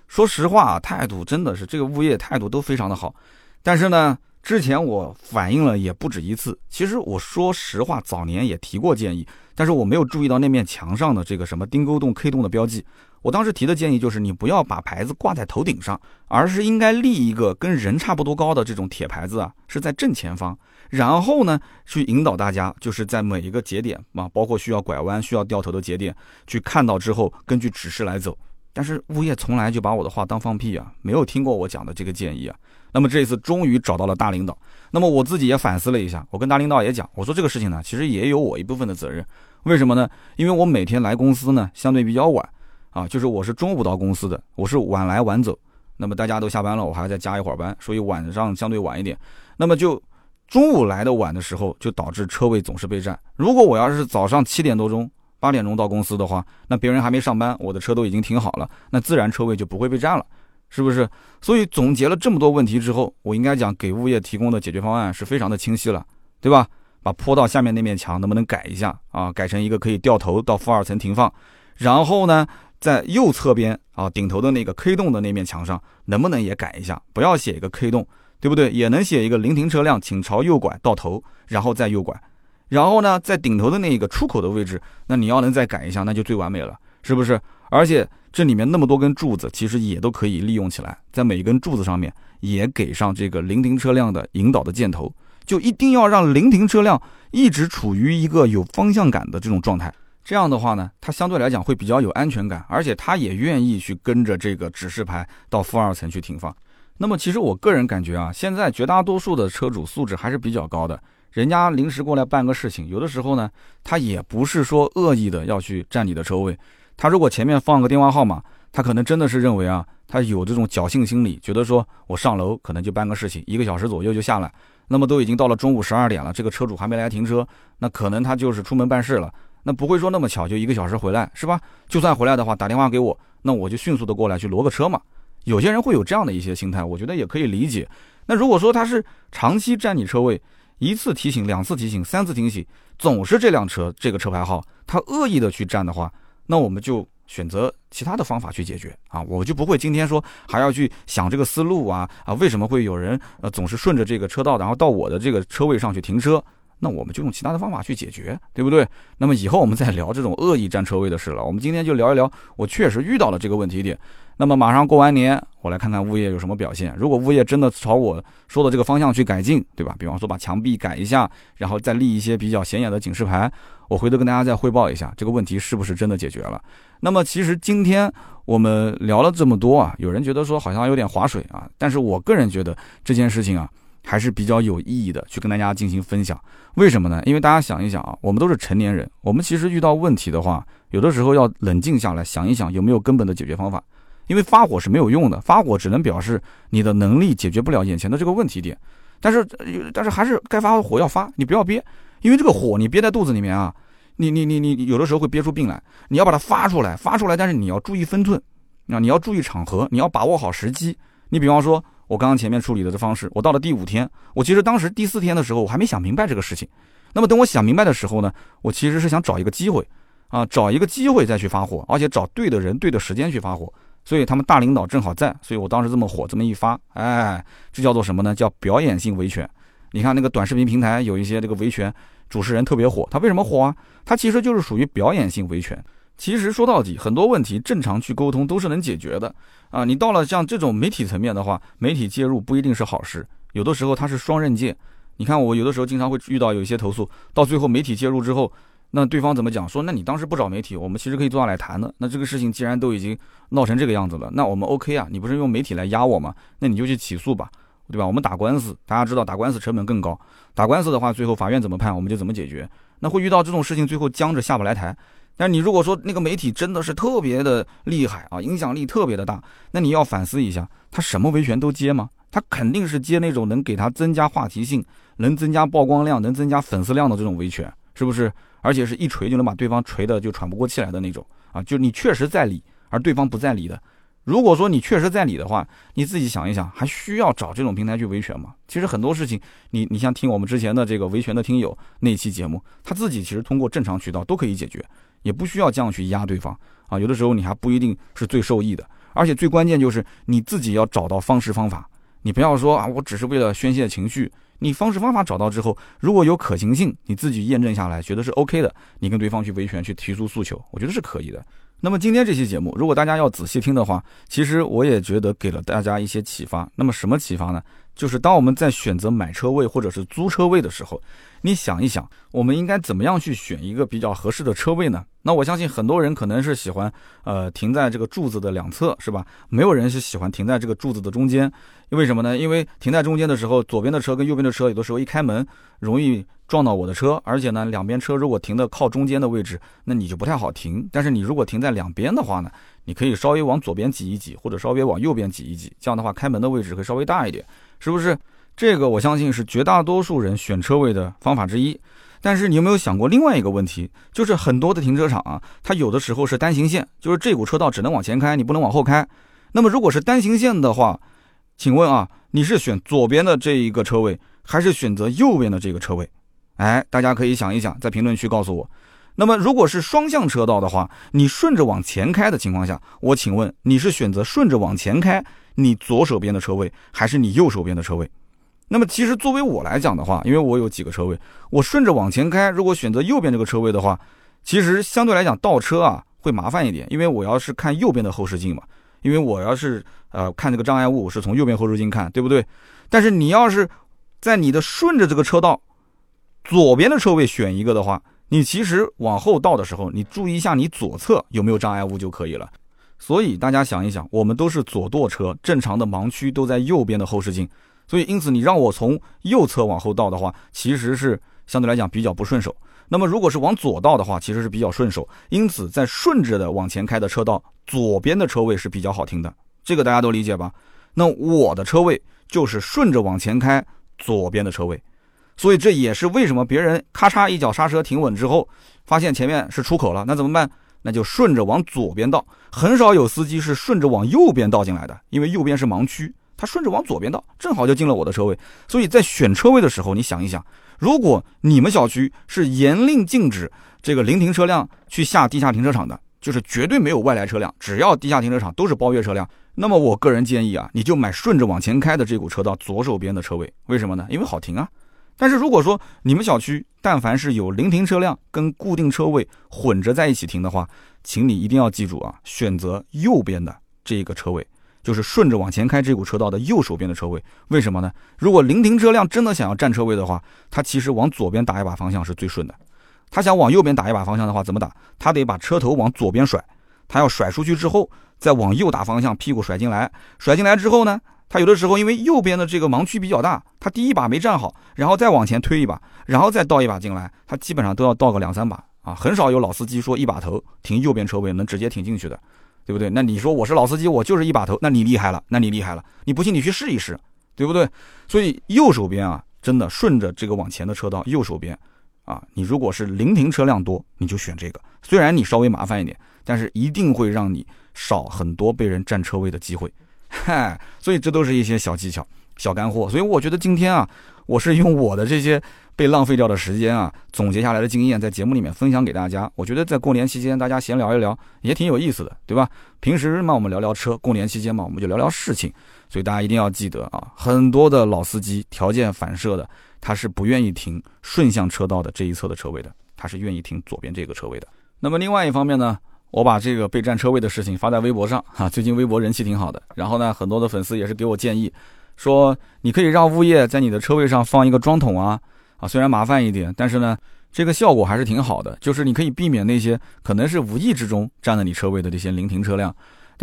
说实话，态度真的是这个物业态度都非常的好，但是呢，之前我反映了也不止一次。其实我说实话，早年也提过建议，但是我没有注意到那面墙上的这个什么丁沟洞、K 洞的标记。我当时提的建议就是，你不要把牌子挂在头顶上，而是应该立一个跟人差不多高的这种铁牌子啊，是在正前方。然后呢，去引导大家，就是在每一个节点啊，包括需要拐弯、需要掉头的节点，去看到之后，根据指示来走，但是物业从来就把我的话当放屁啊，没有听过我讲的这个建议啊。那么这一次终于找到了大领导，那么我自己也反思了一下，我跟大领导也讲，我说这个事情呢，其实也有我一部分的责任。为什么呢？因为我每天来公司呢，相对比较晚啊，就是我是中午到公司的，我是晚来晚走。那么大家都下班了，我还要再加一会儿班，所以晚上相对晚一点。那么就中午来的晚的时候，就导致车位总是被占。如果我要是早上七点多钟、八点钟到公司的话，那别人还没上班，我的车都已经停好了，那自然车位就不会被占了。是不是？所以总结了这么多问题之后，我应该讲给物业提供的解决方案是非常的清晰了，对吧？把坡道下面那面墙能不能改一下啊？改成一个可以掉头到负二层停放。然后呢，在右侧边啊顶头的那个 K 洞的那面墙上，能不能也改一下？不要写一个 K 洞，对不对？也能写一个临停车辆请朝右拐到头，然后再右拐。然后呢，在顶头的那个出口的位置，那你要能再改一下，那就最完美了，是不是？而且。这里面那么多根柱子，其实也都可以利用起来，在每一根柱子上面也给上这个临停车辆的引导的箭头，就一定要让临停车辆一直处于一个有方向感的这种状态。这样的话呢，它相对来讲会比较有安全感，而且它也愿意去跟着这个指示牌到负二层去停放。那么，其实我个人感觉啊，现在绝大多数的车主素质还是比较高的，人家临时过来办个事情，有的时候呢，他也不是说恶意的要去占你的车位。他如果前面放个电话号码，他可能真的是认为啊，他有这种侥幸心理，觉得说我上楼可能就办个事情，一个小时左右就下来。那么都已经到了中午十二点了，这个车主还没来停车，那可能他就是出门办事了。那不会说那么巧就一个小时回来，是吧？就算回来的话，打电话给我，那我就迅速的过来去挪个车嘛。有些人会有这样的一些心态，我觉得也可以理解。那如果说他是长期占你车位，一次提醒、两次提醒、三次提醒，总是这辆车这个车牌号，他恶意的去占的话。那我们就选择其他的方法去解决啊，我就不会今天说还要去想这个思路啊啊，为什么会有人呃总是顺着这个车道，然后到我的这个车位上去停车？那我们就用其他的方法去解决，对不对？那么以后我们再聊这种恶意占车位的事了。我们今天就聊一聊，我确实遇到了这个问题点。那么马上过完年，我来看看物业有什么表现。如果物业真的朝我说的这个方向去改进，对吧？比方说把墙壁改一下，然后再立一些比较显眼的警示牌，我回头跟大家再汇报一下这个问题是不是真的解决了。那么其实今天我们聊了这么多啊，有人觉得说好像有点划水啊，但是我个人觉得这件事情啊。还是比较有意义的，去跟大家进行分享。为什么呢？因为大家想一想啊，我们都是成年人，我们其实遇到问题的话，有的时候要冷静下来想一想，有没有根本的解决方法。因为发火是没有用的，发火只能表示你的能力解决不了眼前的这个问题点。但是，但是还是该发火要发，你不要憋，因为这个火你憋在肚子里面啊，你你你你有的时候会憋出病来。你要把它发出来，发出来，但是你要注意分寸，啊，你要注意场合，你要把握好时机。你比方说。我刚刚前面处理的这方式，我到了第五天，我其实当时第四天的时候，我还没想明白这个事情。那么等我想明白的时候呢，我其实是想找一个机会，啊，找一个机会再去发火，而且找对的人、对的时间去发火。所以他们大领导正好在，所以我当时这么火，这么一发，哎，这叫做什么呢？叫表演性维权。你看那个短视频平台有一些这个维权主持人特别火，他为什么火啊？他其实就是属于表演性维权。其实说到底，很多问题正常去沟通都是能解决的啊！你到了像这种媒体层面的话，媒体介入不一定是好事，有的时候它是双刃剑。你看我有的时候经常会遇到有一些投诉，到最后媒体介入之后，那对方怎么讲？说那你当时不找媒体，我们其实可以坐下来谈的。那这个事情既然都已经闹成这个样子了，那我们 OK 啊？你不是用媒体来压我吗？那你就去起诉吧，对吧？我们打官司，大家知道打官司成本更高，打官司的话，最后法院怎么判，我们就怎么解决。那会遇到这种事情，最后僵着下不来台。但你如果说那个媒体真的是特别的厉害啊，影响力特别的大，那你要反思一下，他什么维权都接吗？他肯定是接那种能给他增加话题性、能增加曝光量、能增加粉丝量的这种维权，是不是？而且是一锤就能把对方锤的就喘不过气来的那种啊！就你确实在理，而对方不在理的。如果说你确实在理的话，你自己想一想，还需要找这种平台去维权吗？其实很多事情，你你像听我们之前的这个维权的听友那期节目，他自己其实通过正常渠道都可以解决。也不需要这样去压对方啊，有的时候你还不一定是最受益的，而且最关键就是你自己要找到方式方法，你不要说啊，我只是为了宣泄情绪，你方式方法找到之后，如果有可行性，你自己验证下来觉得是 OK 的，你跟对方去维权去提出诉求，我觉得是可以的。那么今天这期节目，如果大家要仔细听的话，其实我也觉得给了大家一些启发。那么什么启发呢？就是当我们在选择买车位或者是租车位的时候，你想一想，我们应该怎么样去选一个比较合适的车位呢？那我相信很多人可能是喜欢，呃，停在这个柱子的两侧，是吧？没有人是喜欢停在这个柱子的中间，为什么呢？因为停在中间的时候，左边的车跟右边的车有的时候一开门，容易撞到我的车，而且呢，两边车如果停的靠中间的位置，那你就不太好停。但是你如果停在两边的话呢，你可以稍微往左边挤一挤，或者稍微往右边挤一挤，这样的话开门的位置会稍微大一点。是不是这个？我相信是绝大多数人选车位的方法之一。但是你有没有想过另外一个问题？就是很多的停车场啊，它有的时候是单行线，就是这股车道只能往前开，你不能往后开。那么如果是单行线的话，请问啊，你是选左边的这一个车位，还是选择右边的这个车位？哎，大家可以想一想，在评论区告诉我。那么如果是双向车道的话，你顺着往前开的情况下，我请问你是选择顺着往前开？你左手边的车位还是你右手边的车位？那么其实作为我来讲的话，因为我有几个车位，我顺着往前开，如果选择右边这个车位的话，其实相对来讲倒车啊会麻烦一点，因为我要是看右边的后视镜嘛，因为我要是呃看这个障碍物是从右边后视镜看，对不对？但是你要是在你的顺着这个车道左边的车位选一个的话，你其实往后倒的时候，你注意一下你左侧有没有障碍物就可以了。所以大家想一想，我们都是左舵车，正常的盲区都在右边的后视镜，所以因此你让我从右侧往后倒的话，其实是相对来讲比较不顺手。那么如果是往左倒的话，其实是比较顺手。因此在顺着的往前开的车道，左边的车位是比较好停的，这个大家都理解吧？那我的车位就是顺着往前开左边的车位，所以这也是为什么别人咔嚓一脚刹车停稳之后，发现前面是出口了，那怎么办？那就顺着往左边倒，很少有司机是顺着往右边倒进来的，因为右边是盲区，他顺着往左边倒，正好就进了我的车位。所以在选车位的时候，你想一想，如果你们小区是严令禁止这个临停车辆去下地下停车场的，就是绝对没有外来车辆，只要地下停车场都是包月车辆，那么我个人建议啊，你就买顺着往前开的这股车道左手边的车位，为什么呢？因为好停啊。但是如果说你们小区但凡是有临停车辆跟固定车位混着在一起停的话，请你一定要记住啊，选择右边的这个车位，就是顺着往前开这股车道的右手边的车位。为什么呢？如果临停车辆真的想要占车位的话，他其实往左边打一把方向是最顺的。他想往右边打一把方向的话，怎么打？他得把车头往左边甩，他要甩出去之后，再往右打方向，屁股甩进来，甩进来之后呢？他有的时候因为右边的这个盲区比较大，他第一把没站好，然后再往前推一把，然后再倒一把进来，他基本上都要倒个两三把啊，很少有老司机说一把头停右边车位能直接停进去的，对不对？那你说我是老司机，我就是一把头，那你厉害了，那你厉害了，你不信你去试一试，对不对？所以右手边啊，真的顺着这个往前的车道，右手边啊，你如果是临停车辆多，你就选这个，虽然你稍微麻烦一点，但是一定会让你少很多被人占车位的机会。嗨，所以这都是一些小技巧、小干货。所以我觉得今天啊，我是用我的这些被浪费掉的时间啊，总结下来的经验，在节目里面分享给大家。我觉得在过年期间，大家闲聊一聊也挺有意思的，对吧？平时嘛，我们聊聊车；过年期间嘛，我们就聊聊事情。所以大家一定要记得啊，很多的老司机条件反射的，他是不愿意停顺向车道的这一侧的车位的，他是愿意停左边这个车位的。那么另外一方面呢？我把这个被占车位的事情发在微博上 哈，最近微博人气挺好的。然后呢，很多的粉丝也是给我建议，说你可以让物业在你的车位上放一个装桶啊，啊，虽然麻烦一点，但是呢，这个效果还是挺好的，就是你可以避免那些可能是无意之中占了你车位的这些临停车辆。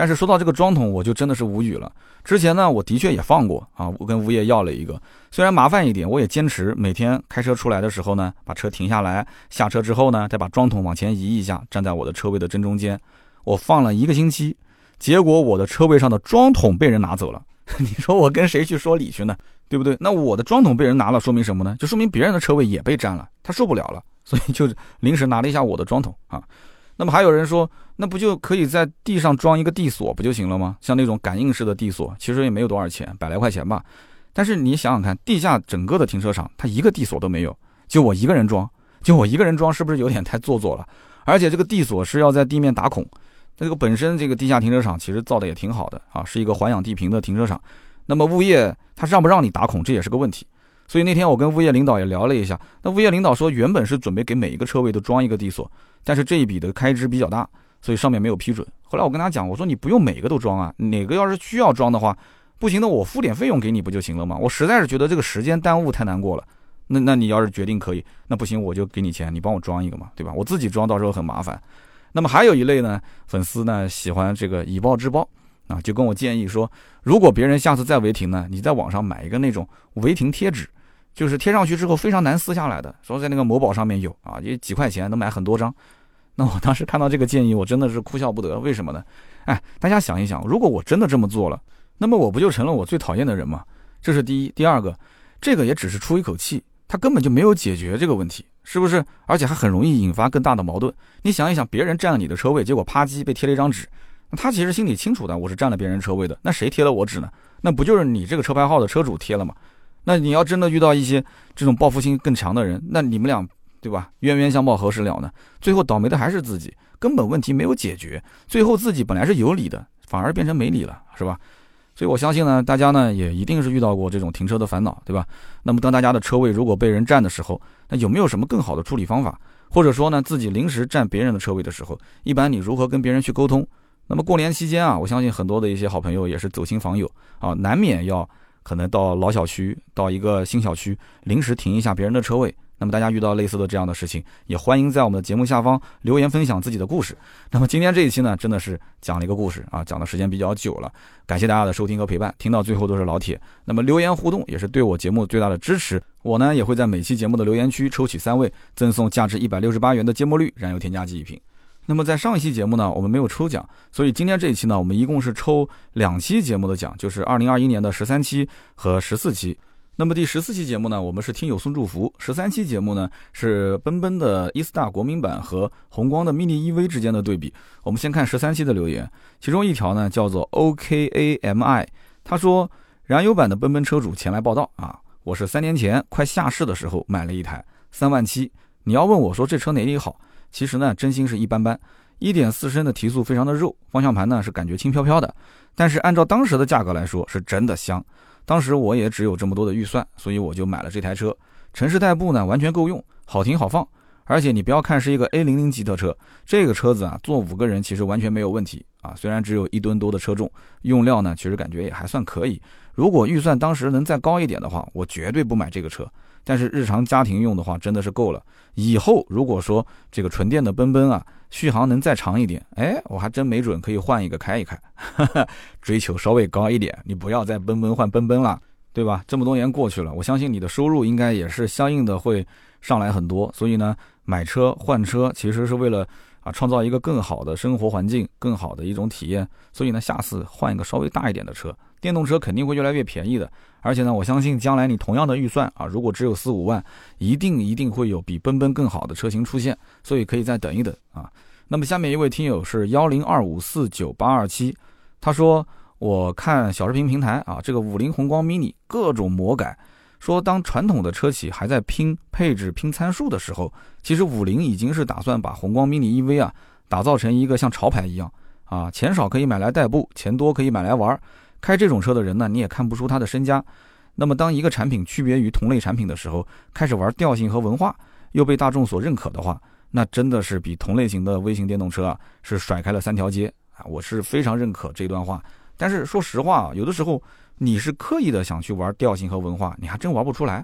但是说到这个桩桶，我就真的是无语了。之前呢，我的确也放过啊，我跟物业要了一个，虽然麻烦一点，我也坚持每天开车出来的时候呢，把车停下来，下车之后呢，再把桩桶往前移一下，站在我的车位的正中间。我放了一个星期，结果我的车位上的桩桶被人拿走了。你说我跟谁去说理去呢？对不对？那我的桩桶被人拿了，说明什么呢？就说明别人的车位也被占了，他受不了了，所以就临时拿了一下我的桩桶啊。那么还有人说，那不就可以在地上装一个地锁不就行了吗？像那种感应式的地锁，其实也没有多少钱，百来块钱吧。但是你想想看，地下整个的停车场，它一个地锁都没有，就我一个人装，就我一个人装，是不是有点太做作了？而且这个地锁是要在地面打孔，这个本身这个地下停车场其实造的也挺好的啊，是一个环氧地平的停车场。那么物业他让不让你打孔，这也是个问题。所以那天我跟物业领导也聊了一下，那物业领导说，原本是准备给每一个车位都装一个地锁。但是这一笔的开支比较大，所以上面没有批准。后来我跟他讲，我说你不用每个都装啊，哪个要是需要装的话，不行的，我付点费用给你不就行了吗？我实在是觉得这个时间耽误太难过了。那那你要是决定可以，那不行我就给你钱，你帮我装一个嘛，对吧？我自己装到时候很麻烦。那么还有一类呢，粉丝呢喜欢这个以暴制暴啊，就跟我建议说，如果别人下次再违停呢，你在网上买一个那种违停贴纸，就是贴上去之后非常难撕下来的，说在那个某宝上面有啊，也几块钱能买很多张。那我当时看到这个建议，我真的是哭笑不得。为什么呢？哎，大家想一想，如果我真的这么做了，那么我不就成了我最讨厌的人吗？这是第一。第二个，这个也只是出一口气。他根本就没有解决这个问题，是不是？而且还很容易引发更大的矛盾。你想一想，别人占了你的车位，结果啪叽被贴了一张纸，那他其实心里清楚的，我是占了别人车位的。那谁贴了我纸呢？那不就是你这个车牌号的车主贴了吗？那你要真的遇到一些这种报复心更强的人，那你们俩对吧？冤冤相报何时了呢？最后倒霉的还是自己，根本问题没有解决，最后自己本来是有理的，反而变成没理了，是吧？所以我相信呢，大家呢也一定是遇到过这种停车的烦恼，对吧？那么当大家的车位如果被人占的时候，那有没有什么更好的处理方法？或者说呢，自己临时占别人的车位的时候，一般你如何跟别人去沟通？那么过年期间啊，我相信很多的一些好朋友也是走亲访友啊，难免要可能到老小区、到一个新小区临时停一下别人的车位。那么大家遇到类似的这样的事情，也欢迎在我们的节目下方留言分享自己的故事。那么今天这一期呢，真的是讲了一个故事啊，讲的时间比较久了，感谢大家的收听和陪伴，听到最后都是老铁。那么留言互动也是对我节目最大的支持，我呢也会在每期节目的留言区抽取三位，赠送价值一百六十八元的芥末绿燃油添加剂一瓶。那么在上一期节目呢，我们没有抽奖，所以今天这一期呢，我们一共是抽两期节目的奖，就是二零二一年的十三期和十四期。那么第十四期节目呢，我们是听友送祝福；十三期节目呢是奔奔的 E-Star 国民版和宏光的 mini EV 之间的对比。我们先看十三期的留言，其中一条呢叫做 OKAMI，他说燃油版的奔奔车主前来报道啊，我是三年前快下市的时候买了一台三万七。你要问我说这车哪里好，其实呢真心是一般般。一点四升的提速非常的肉，方向盘呢是感觉轻飘飘的，但是按照当时的价格来说是真的香。当时我也只有这么多的预算，所以我就买了这台车。城市代步呢，完全够用，好停好放。而且你不要看是一个 A 零零级的车，这个车子啊，坐五个人其实完全没有问题啊。虽然只有一吨多的车重，用料呢，其实感觉也还算可以。如果预算当时能再高一点的话，我绝对不买这个车。但是日常家庭用的话，真的是够了。以后如果说这个纯电的奔奔啊，续航能再长一点，哎，我还真没准可以换一个开一开，追求稍微高一点。你不要再奔奔换奔奔了，对吧？这么多年过去了，我相信你的收入应该也是相应的会上来很多。所以呢，买车换车其实是为了啊，创造一个更好的生活环境，更好的一种体验。所以呢，下次换一个稍微大一点的车，电动车肯定会越来越便宜的。而且呢，我相信将来你同样的预算啊，如果只有四五万，一定一定会有比奔奔更好的车型出现，所以可以再等一等啊。那么下面一位听友是幺零二五四九八二七，他说我看小视频平台啊，这个五菱宏光 mini 各种魔改，说当传统的车企还在拼配置、拼参数的时候，其实五菱已经是打算把宏光 mini EV 啊打造成一个像潮牌一样啊，钱少可以买来代步，钱多可以买来玩。开这种车的人呢，你也看不出他的身家。那么，当一个产品区别于同类产品的时候，开始玩调性和文化，又被大众所认可的话，那真的是比同类型的微型电动车啊，是甩开了三条街啊！我是非常认可这段话。但是说实话啊，有的时候你是刻意的想去玩调性和文化，你还真玩不出来。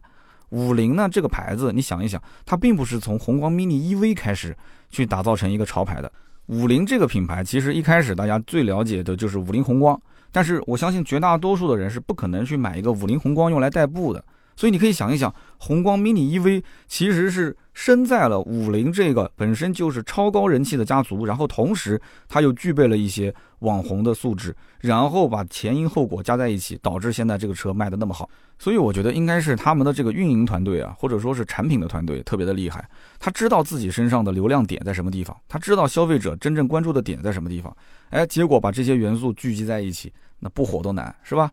五菱呢这个牌子，你想一想，它并不是从宏光 mini EV 开始去打造成一个潮牌的。五菱这个品牌，其实一开始大家最了解的就是五菱宏光。但是我相信绝大多数的人是不可能去买一个五菱宏光用来代步的，所以你可以想一想，宏光 mini EV 其实是身在了五菱这个本身就是超高人气的家族，然后同时它又具备了一些网红的素质，然后把前因后果加在一起，导致现在这个车卖的那么好。所以我觉得应该是他们的这个运营团队啊，或者说是产品的团队特别的厉害，他知道自己身上的流量点在什么地方，他知道消费者真正关注的点在什么地方。哎，结果把这些元素聚集在一起，那不火都难，是吧？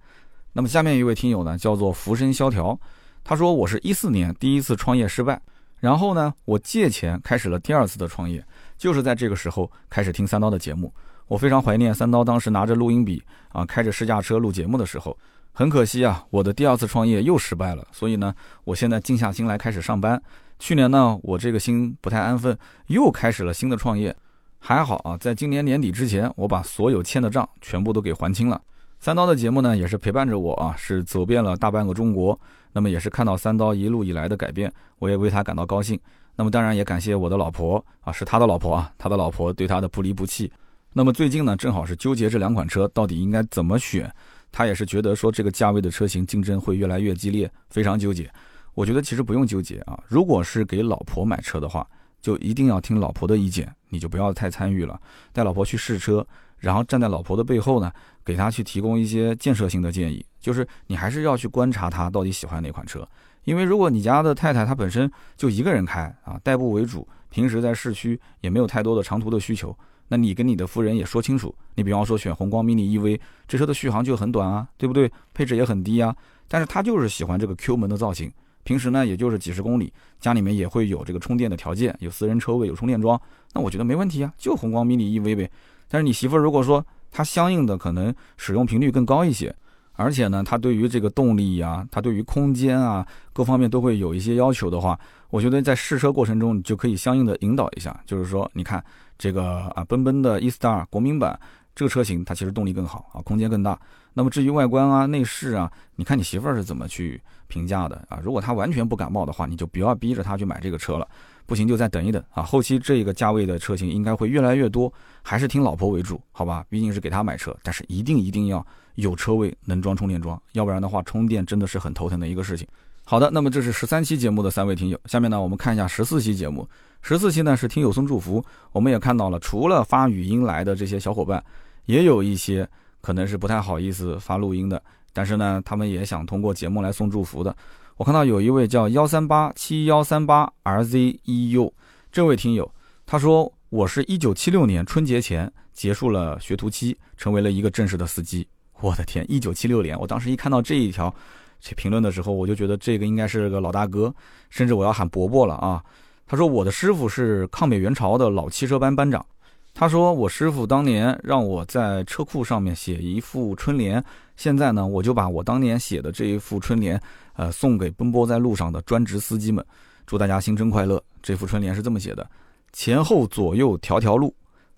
那么下面一位听友呢，叫做浮生萧条，他说我是一四年第一次创业失败，然后呢，我借钱开始了第二次的创业，就是在这个时候开始听三刀的节目，我非常怀念三刀当时拿着录音笔啊，开着试驾车录节目的时候。很可惜啊，我的第二次创业又失败了，所以呢，我现在静下心来开始上班。去年呢，我这个心不太安分，又开始了新的创业。还好啊，在今年年底之前，我把所有欠的账全部都给还清了。三刀的节目呢，也是陪伴着我啊，是走遍了大半个中国。那么也是看到三刀一路以来的改变，我也为他感到高兴。那么当然也感谢我的老婆啊，是他的老婆啊，他的老婆对他的不离不弃。那么最近呢，正好是纠结这两款车到底应该怎么选，他也是觉得说这个价位的车型竞争会越来越激烈，非常纠结。我觉得其实不用纠结啊，如果是给老婆买车的话，就一定要听老婆的意见，你就不要太参与了，带老婆去试车。然后站在老婆的背后呢，给她去提供一些建设性的建议，就是你还是要去观察她到底喜欢哪款车，因为如果你家的太太她本身就一个人开啊，代步为主，平时在市区也没有太多的长途的需求，那你跟你的夫人也说清楚，你比方说选宏光 mini EV，这车的续航就很短啊，对不对？配置也很低啊，但是她就是喜欢这个 Q 门的造型，平时呢也就是几十公里，家里面也会有这个充电的条件，有私人车位，有充电桩，那我觉得没问题啊，就宏光 mini EV 呗。但是你媳妇儿如果说她相应的可能使用频率更高一些，而且呢，她对于这个动力呀，她对于空间啊各方面都会有一些要求的话，我觉得在试车过程中你就可以相应的引导一下，就是说，你看这个啊，奔奔的 E-Star 国民版这个车型，它其实动力更好啊，空间更大。那么至于外观啊、内饰啊，你看你媳妇儿是怎么去评价的啊？如果她完全不感冒的话，你就不要逼着她去买这个车了。不行就再等一等啊！后期这个价位的车型应该会越来越多，还是听老婆为主，好吧？毕竟是给她买车，但是一定一定要有车位能装充电桩，要不然的话充电真的是很头疼的一个事情。好的，那么这是十三期节目的三位听友，下面呢我们看一下十四期节目。十四期呢是听友送祝福，我们也看到了，除了发语音来的这些小伙伴，也有一些可能是不太好意思发录音的，但是呢他们也想通过节目来送祝福的。我看到有一位叫幺三八七幺三八 RZEU 这位听友，他说我是一九七六年春节前结束了学徒期，成为了一个正式的司机。我的天，一九七六年，我当时一看到这一条这评论的时候，我就觉得这个应该是个老大哥，甚至我要喊伯伯了啊。他说我的师傅是抗美援朝的老汽车班班长。他说我师傅当年让我在车库上面写一副春联，现在呢我就把我当年写的这一副春联。呃，送给奔波在路上的专职司机们，祝大家新春快乐。这副春联是这么写的：前后左右条条路，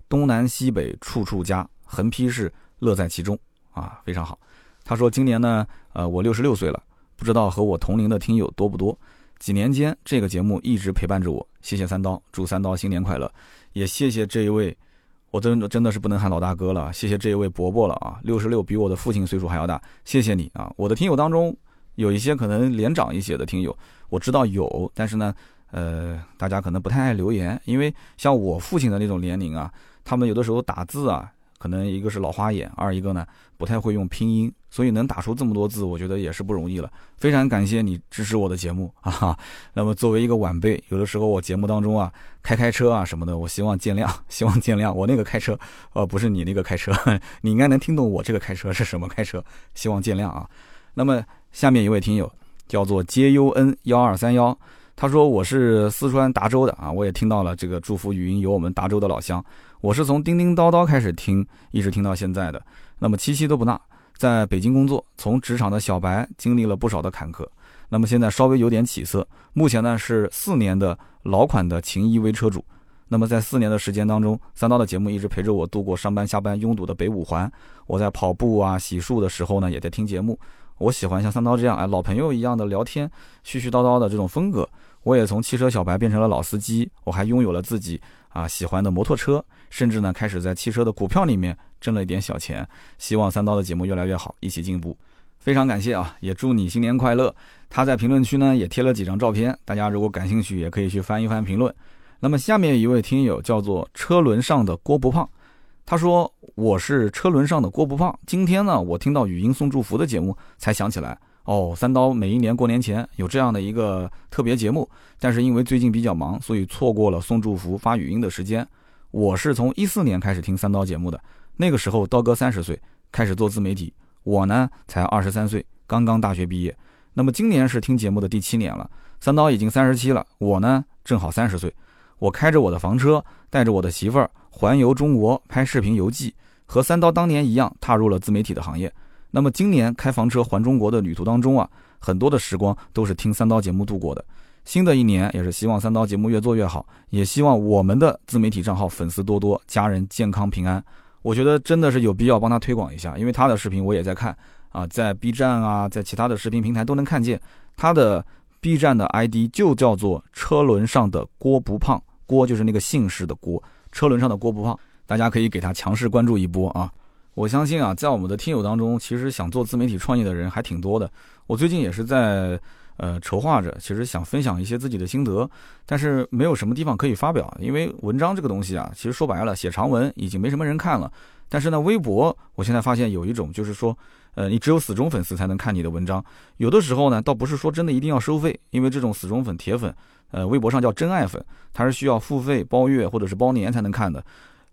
东南西北处处家，横批是乐在其中啊，非常好。他说今年呢，呃，我六十六岁了，不知道和我同龄的听友多不多。几年间，这个节目一直陪伴着我，谢谢三刀，祝三刀新年快乐，也谢谢这一位，我真的真的是不能喊老大哥了，谢谢这一位伯伯了啊，六十六比我的父亲岁数还要大，谢谢你啊，我的听友当中。有一些可能年长一些的听友，我知道有，但是呢，呃，大家可能不太爱留言，因为像我父亲的那种年龄啊，他们有的时候打字啊，可能一个是老花眼，二一个呢不太会用拼音，所以能打出这么多字，我觉得也是不容易了。非常感谢你支持我的节目 啊！那么作为一个晚辈，有的时候我节目当中啊，开开车啊什么的，我希望见谅，希望见谅。我那个开车，呃，不是你那个开车，你应该能听懂我这个开车是什么开车，希望见谅啊。那么。下面一位听友叫做 JUN 幺二三幺，他说我是四川达州的啊，我也听到了这个祝福语音，有我们达州的老乡。我是从叮叮叨叨开始听，一直听到现在的，那么七七都不落。在北京工作，从职场的小白经历了不少的坎坷，那么现在稍微有点起色。目前呢是四年的老款的秦 EV 车主，那么在四年的时间当中，三刀的节目一直陪着我度过上班下班拥堵的北五环。我在跑步啊洗漱的时候呢，也在听节目。我喜欢像三刀这样哎老朋友一样的聊天，絮絮叨叨的这种风格。我也从汽车小白变成了老司机，我还拥有了自己啊喜欢的摩托车，甚至呢开始在汽车的股票里面挣了一点小钱。希望三刀的节目越来越好，一起进步。非常感谢啊，也祝你新年快乐。他在评论区呢也贴了几张照片，大家如果感兴趣也可以去翻一翻评论。那么下面一位听友叫做车轮上的郭不胖。他说：“我是车轮上的郭不胖。今天呢，我听到语音送祝福的节目，才想起来哦，三刀每一年过年前有这样的一个特别节目，但是因为最近比较忙，所以错过了送祝福发语音的时间。我是从一四年开始听三刀节目的，那个时候刀哥三十岁，开始做自媒体，我呢才二十三岁，刚刚大学毕业。那么今年是听节目的第七年了，三刀已经三十七了，我呢正好三十岁，我开着我的房车，带着我的媳妇儿。”环游中国拍视频游记，和三刀当年一样踏入了自媒体的行业。那么今年开房车环中国的旅途当中啊，很多的时光都是听三刀节目度过的。新的一年也是希望三刀节目越做越好，也希望我们的自媒体账号粉丝多多，家人健康平安。我觉得真的是有必要帮他推广一下，因为他的视频我也在看啊，在 B 站啊，在其他的视频平台都能看见他的 B 站的 ID 就叫做车轮上的郭不胖，郭就是那个姓氏的郭，车轮上的郭不胖，大家可以给他强势关注一波啊！我相信啊，在我们的听友当中，其实想做自媒体创业的人还挺多的。我最近也是在。呃，筹划着，其实想分享一些自己的心得，但是没有什么地方可以发表，因为文章这个东西啊，其实说白了，写长文已经没什么人看了。但是呢，微博，我现在发现有一种，就是说，呃，你只有死忠粉丝才能看你的文章。有的时候呢，倒不是说真的一定要收费，因为这种死忠粉、铁粉，呃，微博上叫真爱粉，他是需要付费包月或者是包年才能看的。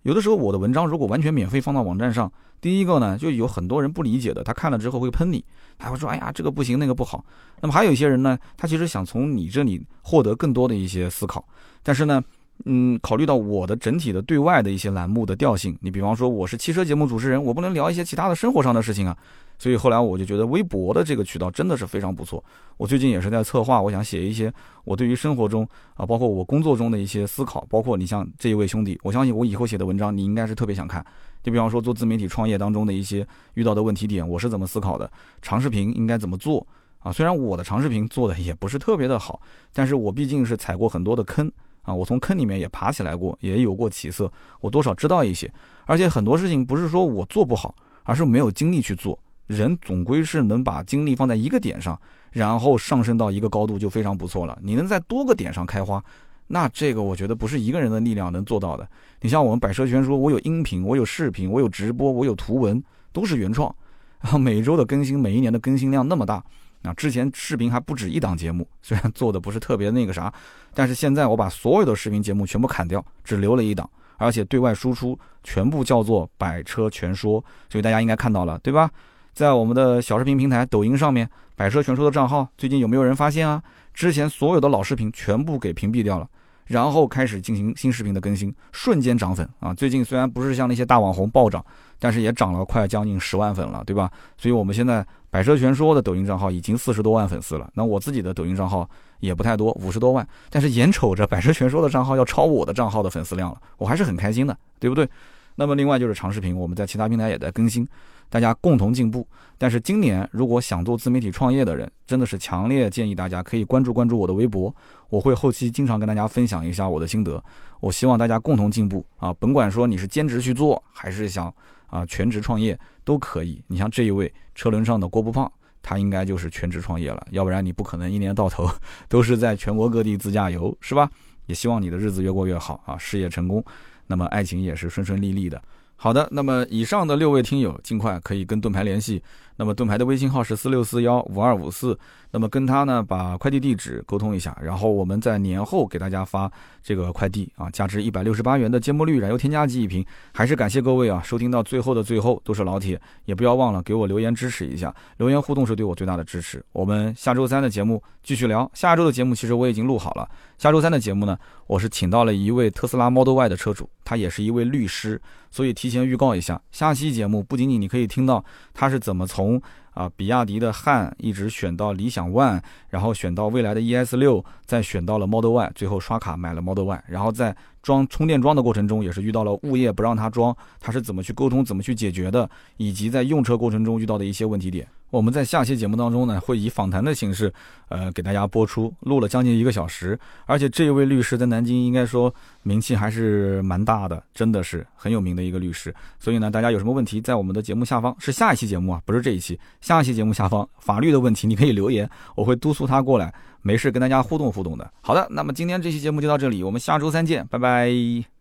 有的时候我的文章如果完全免费放到网站上，第一个呢，就有很多人不理解的，他看了之后会喷你。他会说：“哎呀，这个不行，那个不好。”那么还有一些人呢，他其实想从你这里获得更多的一些思考，但是呢，嗯，考虑到我的整体的对外的一些栏目的调性，你比方说我是汽车节目主持人，我不能聊一些其他的生活上的事情啊。所以后来我就觉得微博的这个渠道真的是非常不错。我最近也是在策划，我想写一些我对于生活中啊，包括我工作中的一些思考，包括你像这一位兄弟，我相信我以后写的文章你应该是特别想看。就比方说做自媒体创业当中的一些遇到的问题点，我是怎么思考的？长视频应该怎么做啊？虽然我的长视频做的也不是特别的好，但是我毕竟是踩过很多的坑啊，我从坑里面也爬起来过，也有过起色，我多少知道一些。而且很多事情不是说我做不好，而是没有精力去做。人总归是能把精力放在一个点上，然后上升到一个高度就非常不错了。你能在多个点上开花。那这个我觉得不是一个人的力量能做到的。你像我们百车全说，我有音频，我有视频，我有直播，我有图文，都是原创。然 后每周的更新，每一年的更新量那么大。啊，之前视频还不止一档节目，虽然做的不是特别那个啥，但是现在我把所有的视频节目全部砍掉，只留了一档，而且对外输出全部叫做百车全说。所以大家应该看到了，对吧？在我们的小视频平台抖音上面，百车全说的账号，最近有没有人发现啊？之前所有的老视频全部给屏蔽掉了。然后开始进行新视频的更新，瞬间涨粉啊！最近虽然不是像那些大网红暴涨，但是也涨了快将近十万粉了，对吧？所以我们现在百车全说的抖音账号已经四十多万粉丝了。那我自己的抖音账号也不太多，五十多万，但是眼瞅着百车全说的账号要超我的账号的粉丝量了，我还是很开心的，对不对？那么另外就是长视频，我们在其他平台也在更新。大家共同进步。但是今年如果想做自媒体创业的人，真的是强烈建议大家可以关注关注我的微博，我会后期经常跟大家分享一下我的心得。我希望大家共同进步啊！甭管说你是兼职去做，还是想啊全职创业都可以。你像这一位车轮上的郭不胖，他应该就是全职创业了，要不然你不可能一年到头 都是在全国各地自驾游，是吧？也希望你的日子越过越好啊，事业成功，那么爱情也是顺顺利利的。好的，那么以上的六位听友尽快可以跟盾牌联系。那么盾牌的微信号是四六四幺五二五四，那么跟他呢把快递地址沟通一下，然后我们在年后给大家发这个快递啊，价值一百六十八元的芥末绿燃油添加剂一瓶。还是感谢各位啊，收听到最后的最后都是老铁，也不要忘了给我留言支持一下，留言互动是对我最大的支持。我们下周三的节目继续聊，下周的节目其实我已经录好了。下周三的节目呢，我是请到了一位特斯拉 Model Y 的车主，他也是一位律师，所以提前预告一下，下期节目不仅仅你可以听到他是怎么从从啊，比亚迪的汉一直选到理想 ONE，然后选到未来的 ES 六，再选到了 Model Y，最后刷卡买了 Model Y，然后在装充电桩的过程中也是遇到了物业不让他装，他是怎么去沟通、怎么去解决的，以及在用车过程中遇到的一些问题点。我们在下期节目当中呢，会以访谈的形式，呃，给大家播出，录了将近一个小时。而且这一位律师在南京应该说名气还是蛮大的，真的是很有名的一个律师。所以呢，大家有什么问题，在我们的节目下方，是下一期节目啊，不是这一期，下一期节目下方法律的问题，你可以留言，我会督促他过来，没事跟大家互动互动的。好的，那么今天这期节目就到这里，我们下周三见，拜拜。